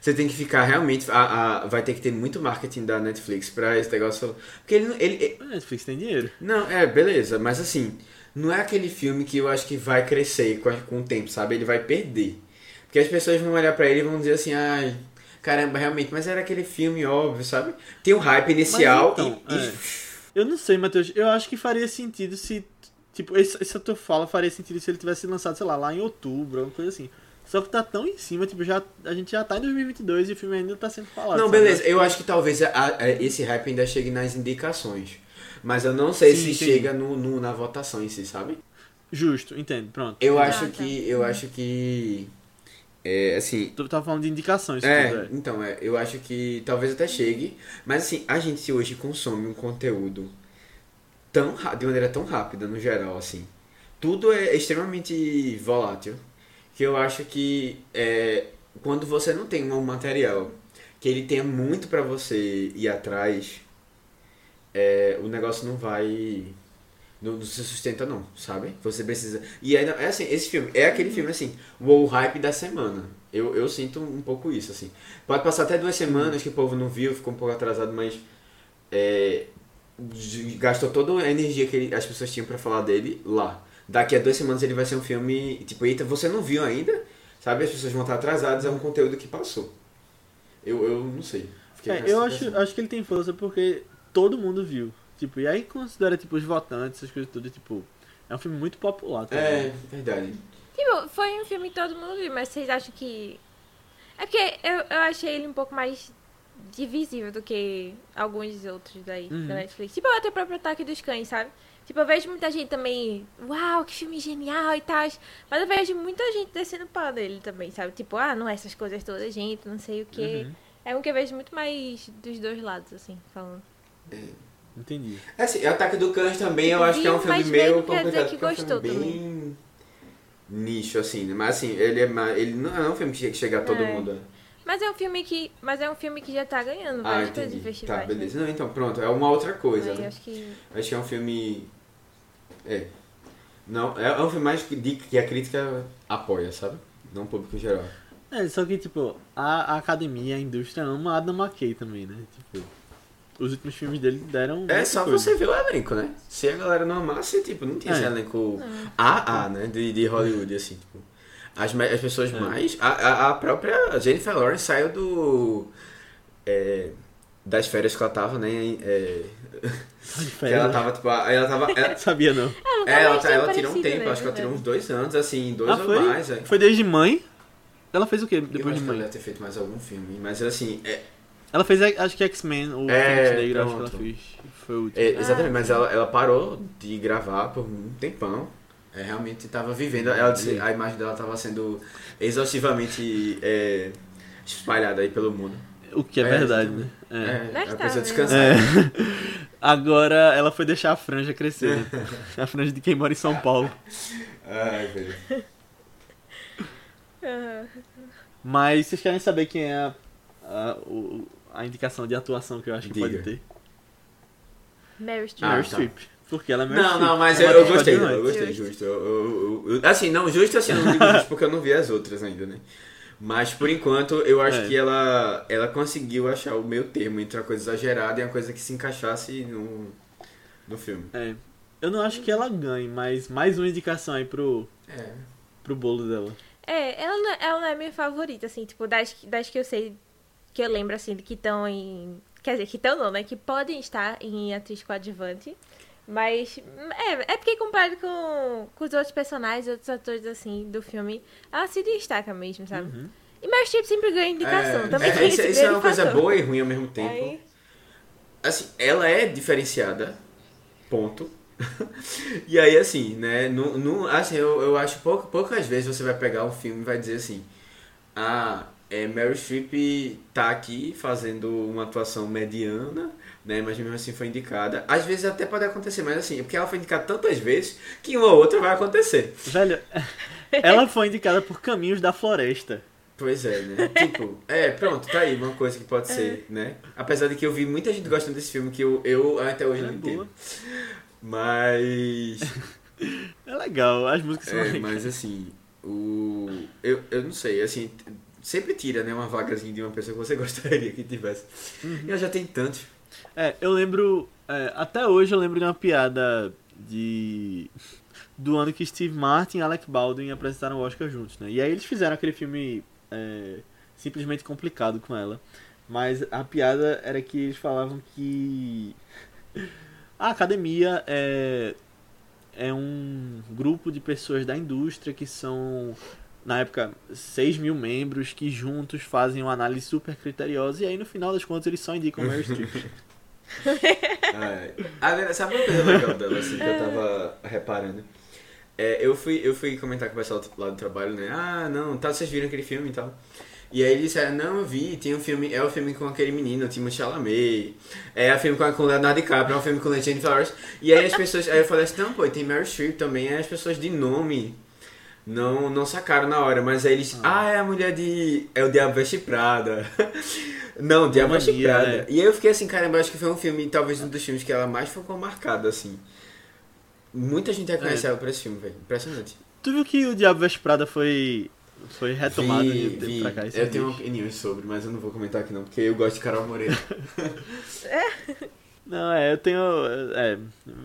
Você tem que ficar realmente. A, a- vai ter que ter muito marketing da Netflix pra esse negócio. Porque ele, não- ele, A Netflix tem dinheiro. Não, é, beleza, mas assim, não é aquele filme que eu acho que vai crescer com, com o tempo, sabe? Ele vai perder. Porque as pessoas vão olhar pra ele e vão dizer assim, ai, caramba, realmente, mas era aquele filme óbvio, sabe? Tem um hype inicial então, e, e- é. Eu não sei, Matheus. Eu acho que faria sentido se. Tipo, essa tua fala faria sentido se ele tivesse lançado, sei lá, lá em outubro, alguma coisa assim. Só que tá tão em cima, tipo, já, a gente já tá em 2022 e o filme ainda tá sendo falado. Não, beleza, eu acho que talvez a- a- esse hype ainda chegue nas indicações. Mas eu não sei Sim, se entendi. chega no, no- na votação em si, sabe? Justo, entendo, pronto. Eu Ah, acho tá. que. Eu acho que. É, assim, Tu tava falando de indicações, É, então, é, eu acho que talvez até chegue, mas assim, a gente hoje consome um conteúdo tão de maneira tão rápida no geral, assim. Tudo é extremamente volátil, que eu acho que é, quando você não tem um material que ele tenha muito pra você ir atrás, é, o negócio não vai não, não se sustenta não, sabe? Você precisa. E ainda é assim, esse filme é aquele filme assim, o hype da semana. Eu, eu sinto um pouco isso assim. Pode passar até duas semanas que o povo não viu, ficou um pouco atrasado, mas é, gastou toda a energia que ele- as pessoas tinham pra falar dele lá. Daqui a duas semanas ele vai ser um filme tipo, eita, você não viu ainda? Sabe? As pessoas vão estar atrasadas, é um conteúdo que passou. Eu, eu não sei. É, eu acho, acho que ele tem força porque todo mundo viu. Tipo, e aí considera, tipo, os votantes, essas coisas tudo, tipo, é um filme muito popular também. É, verdade. Tipo, foi um filme que todo mundo viu, mas vocês acham que. É porque eu, eu achei ele um pouco mais divisível do que alguns outros daí Uhum. da Netflix. Tipo, até o próprio Ataque dos Cães, sabe? Tipo, eu vejo muita gente também, uau, que filme genial e tal. Mas eu vejo muita gente descendo pau dele também, sabe? Tipo, ah, não é essas coisas todas, gente, não sei o quê. Uhum. É um que eu vejo muito mais dos dois lados, assim, falando. Entendi. É assim, Ataque do Cães também eu acho que é um filme meio mesmo quer dizer complicado. que porque é um gostou filme bem nicho, assim, né? Mas assim, ele, é mais, ele não é um filme que chega- a todo É. mundo. Mas é um filme que. Mas é um filme que já tá ganhando Ah, várias coisas em entendi. festivais. Tá, né? beleza. Não, então, pronto. É uma outra coisa, Aí né? acho que. Acho que é um filme... É. Não, é um filme mais de, que a crítica apoia, sabe? Não o público geral. É, só que, tipo, a, a academia, a indústria ama Adam McKay também, né? Tipo, os últimos filmes dele deram. É só coisa. você ver o elenco, né? Se a galera não amasse, tipo, não tinha É. esse elenco AA, né? De, de Hollywood, assim, tipo. As, as pessoas É. mais. A, a, a própria Jennifer Lawrence saiu do. é, das férias que ela tava, né? É, que ela tava, tipo, ela tava. Ela, Sabia não. Nunca é, ela, tá- ela tirou um tempo, né, acho que ela tirou uns dois anos, assim, dois Ah, ou foi? mais. É. Foi desde mãe. Ela fez o quê Eu depois acho de que ela mãe? deve ter feito mais algum filme, mas assim, é, Ela fez, acho que X-Men, o É, Fênix Negra, acho que ela fez. Foi o último. É, exatamente, Ah, mas ela, ela parou de gravar por um tempão. É, realmente estava vivendo. Ela disse, a imagem dela estava sendo exaustivamente é, espalhada aí pelo mundo. O que é, É, verdade, né? É. É, tá, precisa né? descansar. É. Agora ela foi deixar a franja crescer. né? A franja de quem mora em São Paulo. Ai, velho. Ah, Mas vocês querem saber quem é a, a, o- a indicação de atuação que eu acho que Diga. pode ter? Meryl Streep. Ah, Meryl tá. Streep. Porque ela é Meryl Não, Streep. não, mas É eu, eu gostei, eu coadjuvante. gostei, Justo. justo. Eu- eu- eu- assim, não, justo assim, eu não digo justo porque eu não vi as outras ainda, né? Mas por enquanto eu acho É. que ela, ela conseguiu achar o meio termo entre uma coisa exagerada e uma coisa que se encaixasse no, no filme. É. Eu não acho que ela ganhe, mas mais uma indicação aí pro, É. pro bolo dela. É, ela não, ela não é minha favorita, assim, tipo, das, das que eu sei, que eu lembro, assim, que estão em. Quer dizer, que estão não, né? Que podem estar em atriz coadjuvante. Mas, é, é porque comparado com, com os outros personagens, outros atores, assim, do filme, ela se destaca mesmo, sabe? Uhum. E Meryl Streep sempre ganha indicação. É, Também é, tem isso, isso é uma coisa fator. boa e ruim ao mesmo tempo. Aí, Assim, ela é diferenciada, ponto. e aí, assim, né, no, no, assim, eu, eu acho pouca, poucas vezes você vai pegar um filme e vai dizer assim, ah, é, Meryl Streep tá aqui fazendo uma atuação mediana, né, mas mesmo assim foi indicada. Às vezes até pode acontecer, mas assim, é porque ela foi indicada tantas vezes que uma ou outra vai acontecer. Velho, ela foi indicada por Caminhos da Floresta. Pois é, né? Tipo, é, pronto, tá aí uma coisa que pode ser, né? Apesar de que eu vi muita gente gostando desse filme que eu, eu até hoje É não entendo. Mas. É legal, as músicas são É, legais. mas assim, o. Eu, eu não sei, assim, sempre tira, né, uma vagazinha de uma pessoa que você gostaria que tivesse. Uhum. E ela já tem tantos. É, eu lembro. é, até hoje eu lembro de uma piada de. Do ano que Steve Martin e Alec Baldwin apresentaram o Oscar juntos, né? E aí eles fizeram aquele filme é, simplesmente complicado com ela. Mas a piada era que eles falavam que a academia é, é um grupo de pessoas da indústria que são, na época, 6 mil membros que juntos fazem uma análise super criteriosa e aí no final das contas eles só indicam Meryl Streep. É. Agora, sabe uma coisa legal dela, assim, que eu tava reparando? É, eu, fui, eu fui comentar com o pessoal lá do trabalho, né? Ah, não, tá, vocês viram aquele filme e tal. E aí eles disseram, não, eu vi, tem um filme, é o filme com aquele menino, o Timothée Chalamet, é o filme com, com o Leonardo DiCaprio, é um filme com Jennifer Flowers. E aí as pessoas, aí eu falei assim, não, pô, tem Meryl Streep também, aí as pessoas de nome não, não sacaram na hora, mas aí eles, ah, é a mulher de, é o Diabo Veste Prada. não, Diabo Veste Prada. né? E aí eu fiquei assim, caramba, acho que foi um filme, talvez um dos filmes que ela mais ficou marcada, assim. Muita gente reconhece É. ela por esse filme, velho. Impressionante. Tu viu que o Diabo Veste Prada foi, foi retomado Vi, de vi. pra cá? Eu tenho dias? opiniões sobre, mas eu não vou comentar aqui não, porque eu gosto de Carol Moreira. Não, é, eu tenho. É,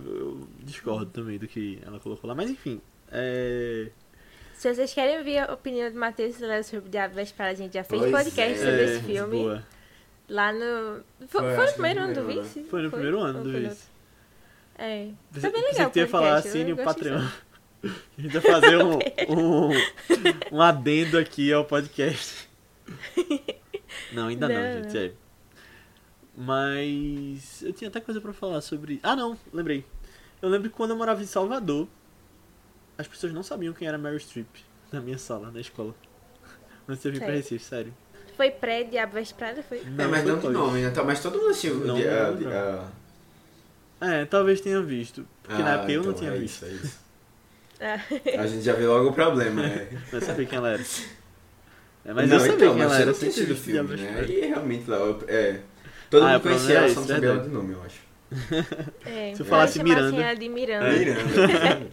eu discordo também do que ela colocou lá, mas enfim. É, Se vocês querem ouvir a opinião de Matheus Celeste sobre o Diabo Veste a gente já fez Pois podcast é. sobre esse filme. Boa. Lá no. Foi, Foi, foi no primeiro no ano do Vice? Foi no primeiro ano Ou do foi no Vice. É. Foi bem legal tu ia falar podcast, assine eu o gostei Patreon. A gente vai fazer um, um, um adendo aqui ao podcast. Não, ainda não, Não, gente. É. Mas eu tinha até coisa pra falar sobre. Ah, não, lembrei. Eu lembro que quando eu morava em Salvador, as pessoas não sabiam quem era Meryl Streep na minha sala, na escola. Antes de eu vim pra Sério? Recife, sério. Foi pré-Diabo Veste Prada? Foi? é, mas foi não de nome, né? Tá, Mas todo mundo assistiu. Não, de- não, de- não. É, talvez tenha visto. Porque na Ah, época eu não então, tinha é visto. Isso, é isso. Ah. A gente já vê logo o problema, né? Não sabia quem ela era. É, mas não, eu sabia então, quem mas ela você era. não tinha sempre assistido o vi filme, Diabo né? E realmente lá, eu- é... Todo Ah, mundo problema conhecia ela, é só não esse, sabia ela verdade. de nome, eu acho. É. Se eu falasse Elas chamassem Miranda. ela de Miranda. É. Miranda.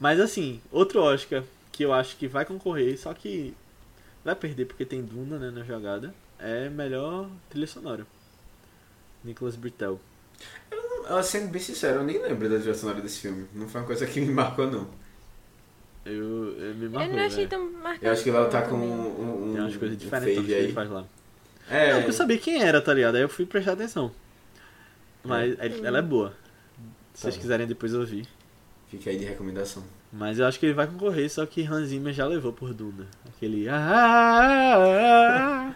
Mas assim, outro Oscar que eu acho que vai concorrer, só que vai perder porque tem Duna né, na jogada, é melhor trilha sonora. Nicholas Britell. Ela, sendo bem sincero, eu nem lembro da trilha sonora desse filme. Não foi uma coisa que me marcou, não. Eu, eu me Eu marcou, não achei velho. tão marcado. Eu acho que ela tá com um, um, Tem umas coisas um diferentes fade que ele faz lá. É, Não, porque eu sabia quem era, tá ligado? Aí eu fui prestar atenção. Mas ele- ela é boa. Se vocês Tá. quiserem depois ouvir. Fica aí de recomendação. Mas eu acho que ele vai concorrer, só que Hans Zimmer já levou por Duna. Aquele. "Ah, ah, ah, ah".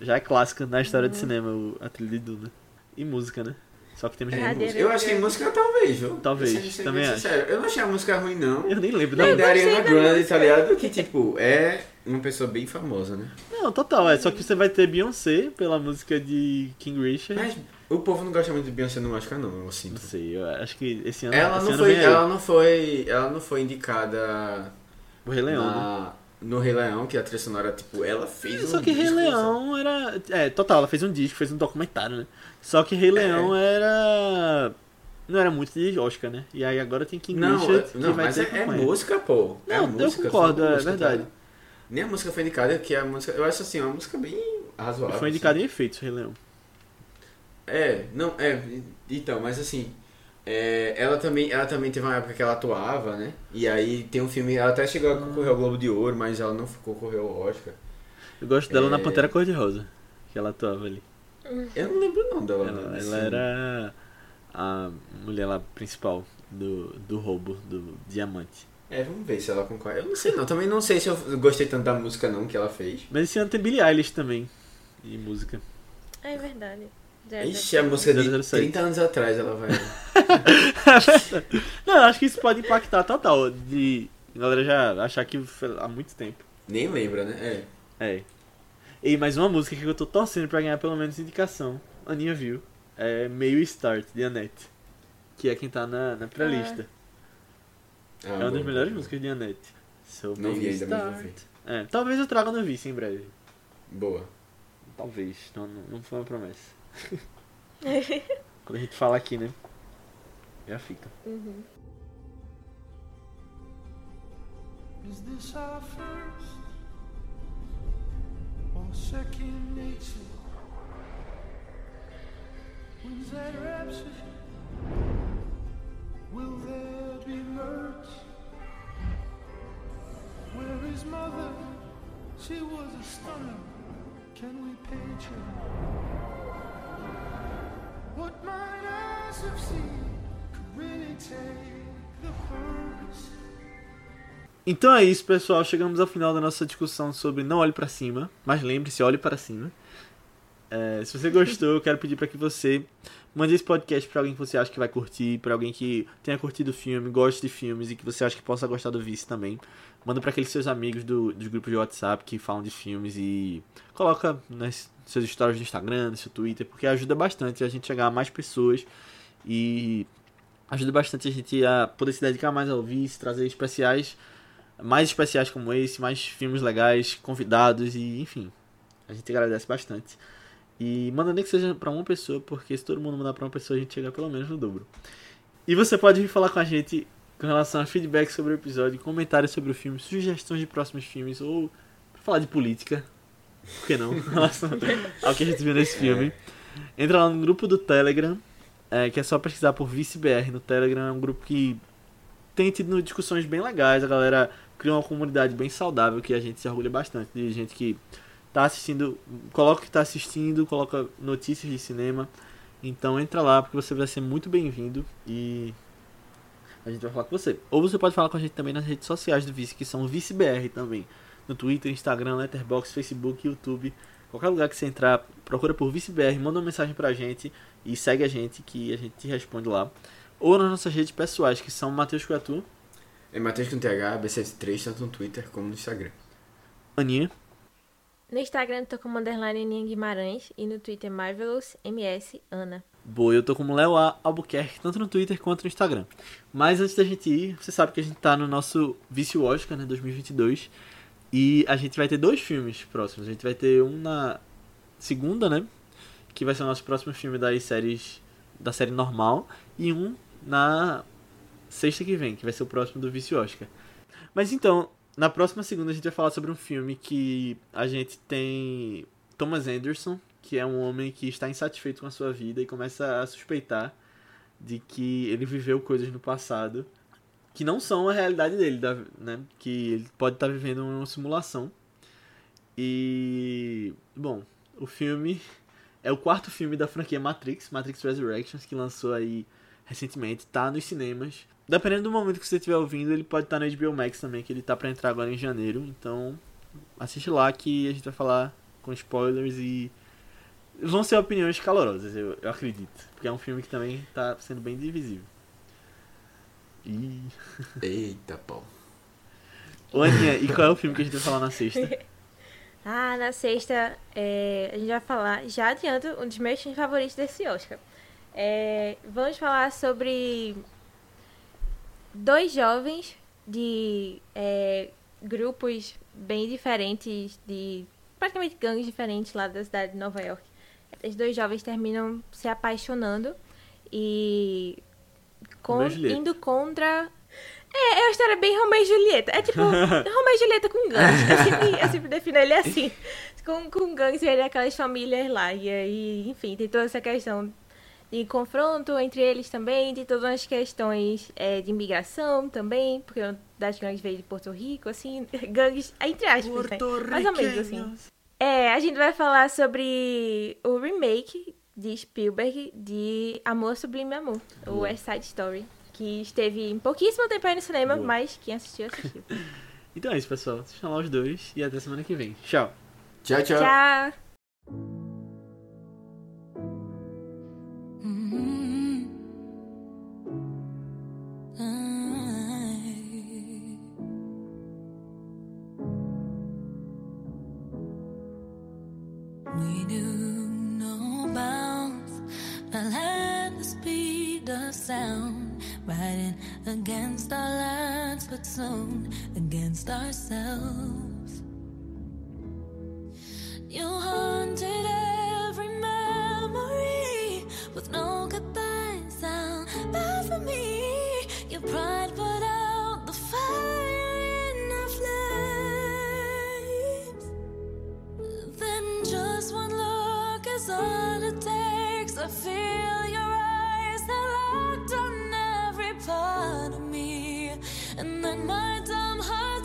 Já é clássico na história Uhum. de cinema o- a trilha de Duna. E música, né? Só que temos É, música. eu acho que música talvez, viu? Talvez, sendo também acho. sincero, Eu não achei a música ruim, não. Eu nem lembro Não, da da gostei Ariana da Grande, música. tá ligado? Que, tipo, é uma pessoa bem famosa, né? Não, total, é. Só que você vai ter Beyoncé pela música de King Richard. Mas o povo não gosta muito de Beyoncé no Oscar, não, eu Não sinto. sei, eu acho que esse ano. Ela esse não, ano foi, ela, não foi, ela não foi indicada O Rei Leão, né? na- no Rei Leão, que a trilha sonora, tipo, ela fez um Só que Rei Leão era. É, total, ela fez um disco, fez um documentário, né? Só que Rei Leão era. Não era muito de Oscar, né? E aí agora tem King Não, Richard é- que não vai mas ter é, é música, pô. é Não, eu música, concordo, só é música, verdade. tá? Nem a música foi indicada, que a música. Eu acho assim, uma música bem razoável. Foi indicado em efeitos, Rei Leão. Assim. É, não, é. Então, mas assim. É, ela, também, ela também teve uma época que ela atuava, né? E aí tem um filme, ela até chegou a concorrer ao Globo de Ouro, mas ela não concorreu ao Oscar. Eu gosto dela É. na Pantera Cor-de-Rosa, que ela atuava ali. Eu não lembro não dela. Ela, nesse ela era a mulher lá principal do, do roubo do diamante. É, vamos ver se ela concorre. Eu não sei não, também não sei se eu gostei tanto da música não que ela fez. Mas esse ano tem Billie Eilish também. E música. É verdade. Ixi, a música de 007. 30 anos atrás ela vai. Não, eu acho que isso pode impactar total. De a galera já achar que foi há muito tempo. Nem lembra, né? É. É. E mais uma música que eu tô torcendo pra ganhar pelo menos indicação. Aninha viu. É Meio Start, de Annette. Que é quem tá na, na pré-lista. Ah, é uma das boa, melhores músicas de Annette. So, Não vi ainda, mas vou Start. ver. É, talvez eu traga no vice em breve. Boa. Talvez. Não, não, não foi uma promessa. Quando a gente fala aqui, né? Já fica. Uhum. Is this our first or second nature? When's that rapture? Will there be merch? Where is mother? She was a stunner. Can we page her? What eyes have seen could really take the first? Então é isso, pessoal. Chegamos ao final da nossa discussão sobre Não Olhe Pra Cima. Mas lembre-se, olhe para cima. É, se você gostou, eu quero pedir para que você mande esse podcast para alguém que você acha que vai curtir, para alguém que tenha curtido o filme, goste de filmes e que você acha que possa gostar do Vice também. Manda para aqueles seus amigos do, dos grupos de WhatsApp que falam de filmes e coloca nas seus stories do Instagram, no seu Twitter, porque ajuda bastante a gente chegar a mais pessoas e ajuda bastante a gente a poder se dedicar mais ao Vice, trazer especiais mais especiais como esse, mais filmes legais, convidados e enfim. A gente agradece bastante. E manda nem que seja pra uma pessoa, porque se todo mundo mandar pra uma pessoa, a gente chega pelo menos no dobro. E você pode vir falar com a gente com relação a feedback sobre o episódio, comentários sobre o filme, sugestões de próximos filmes ou falar de política. Por que não? Relação ao que a gente viu nesse filme. Entra lá no grupo do Telegram, é, que é só pesquisar por ViceBR no Telegram. É um grupo que tem tido discussões bem legais. A galera criou uma comunidade bem saudável que a gente se orgulha bastante. De gente que tá assistindo, coloca o que tá assistindo, coloca notícias de cinema. Então entra lá porque você vai ser muito bem-vindo e a gente vai falar com você. Ou você pode falar com a gente também nas redes sociais do Vice, que são ViceBR também. No Twitter, Instagram, Letterboxd, Facebook, YouTube. Qualquer lugar que você entrar, procura por ViceBR, manda uma mensagem pra gente e segue a gente que a gente te responde lá. Ou nas nossas redes pessoais, que são Matheus Coatu, É Matheus com TH, B73, tanto no Twitter como no Instagram. Aninha. No Instagram eu tô como underline Aninha Guimarães e no Twitter Marvelous MS Ana. Boa, eu tô como Léo A. Albuquerque, tanto no Twitter quanto no Instagram. Mas antes da gente ir, você sabe que a gente tá no nosso Vício Oscar, né, 2022. E a gente vai ter dois filmes próximos. A gente vai ter um na segunda, né, que vai ser o nosso próximo filme das séries, da série normal. E um na sexta que vem, que vai ser o próximo do Vício Oscar. Mas então, na próxima segunda a gente vai falar sobre um filme que a gente tem Thomas Anderson, que é um homem que está insatisfeito com a sua vida e começa a suspeitar de que ele viveu coisas no passado que não são a realidade dele, né? Que ele pode estar vivendo uma simulação. E bom, o filme é o quarto filme da franquia Matrix, Matrix Resurrections, que lançou aí recentemente, tá nos cinemas. Dependendo do momento que você estiver ouvindo, ele pode estar no HBO Max também, que ele tá para entrar agora em janeiro. Então, assiste lá que a gente vai falar com spoilers e vão ser opiniões calorosas, eu, eu acredito. Porque é um filme que também tá sendo bem divisível. E. Eita, pau. Ô Aninha, e qual é o filme que a gente vai falar na sexta? Ah, na sexta é, a gente vai falar, já adianto, um dos meus filmes favoritos desse Oscar. É, vamos falar sobre dois jovens de é, grupos bem diferentes, de praticamente gangues diferentes lá da cidade de Nova York. Os dois jovens terminam se apaixonando e con- indo contra. É, é uma história bem Romeu e Julieta. É tipo Romeu e Julieta com gangues. Eu sempre, eu sempre defino ele assim. Com, com gangues e ele é aquelas famílias lá. E aí, enfim, tem toda essa questão de confronto entre eles também, de todas as questões é, de imigração também, porque uma das gangues veio de Porto Rico, assim, gangues, entre aspas, né? Mais ou menos assim. É, a gente vai falar sobre o remake de Spielberg de Amor Sublime Amor, o. West Side Story, que esteve em pouquíssimo tempo aí no cinema, Boa. mas quem assistiu, assistiu. Então é isso, pessoal. Assistam lá os dois e até semana que vem. Tchau. Tchau, tchau. Tchau! Mm-hmm. We sound, riding against our lines, but soon against ourselves. You haunted every memory with no goodbye sound. Bad for me, your pride put out the fire in our flames. Then just one look is all it takes. I feel and then my dumb heart.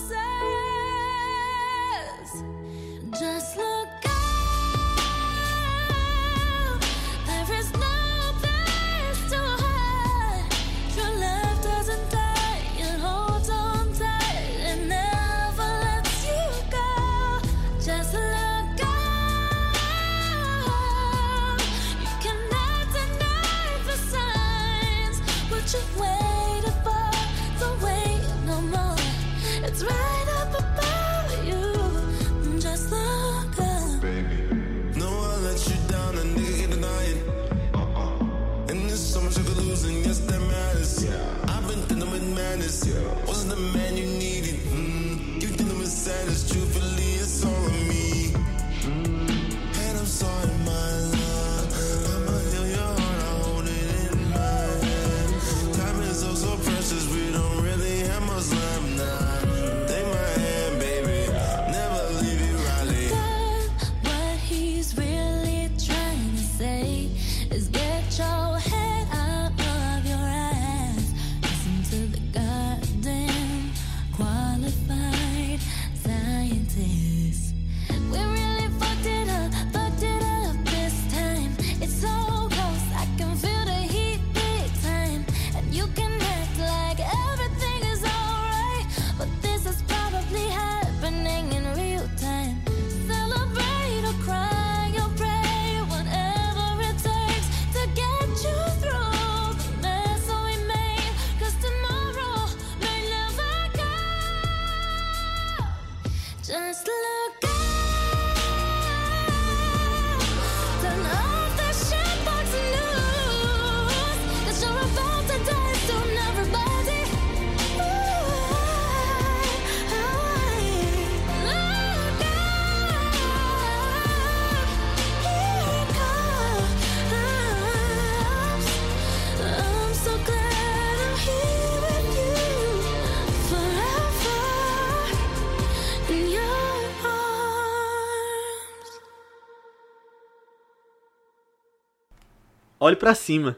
Olhe pra cima.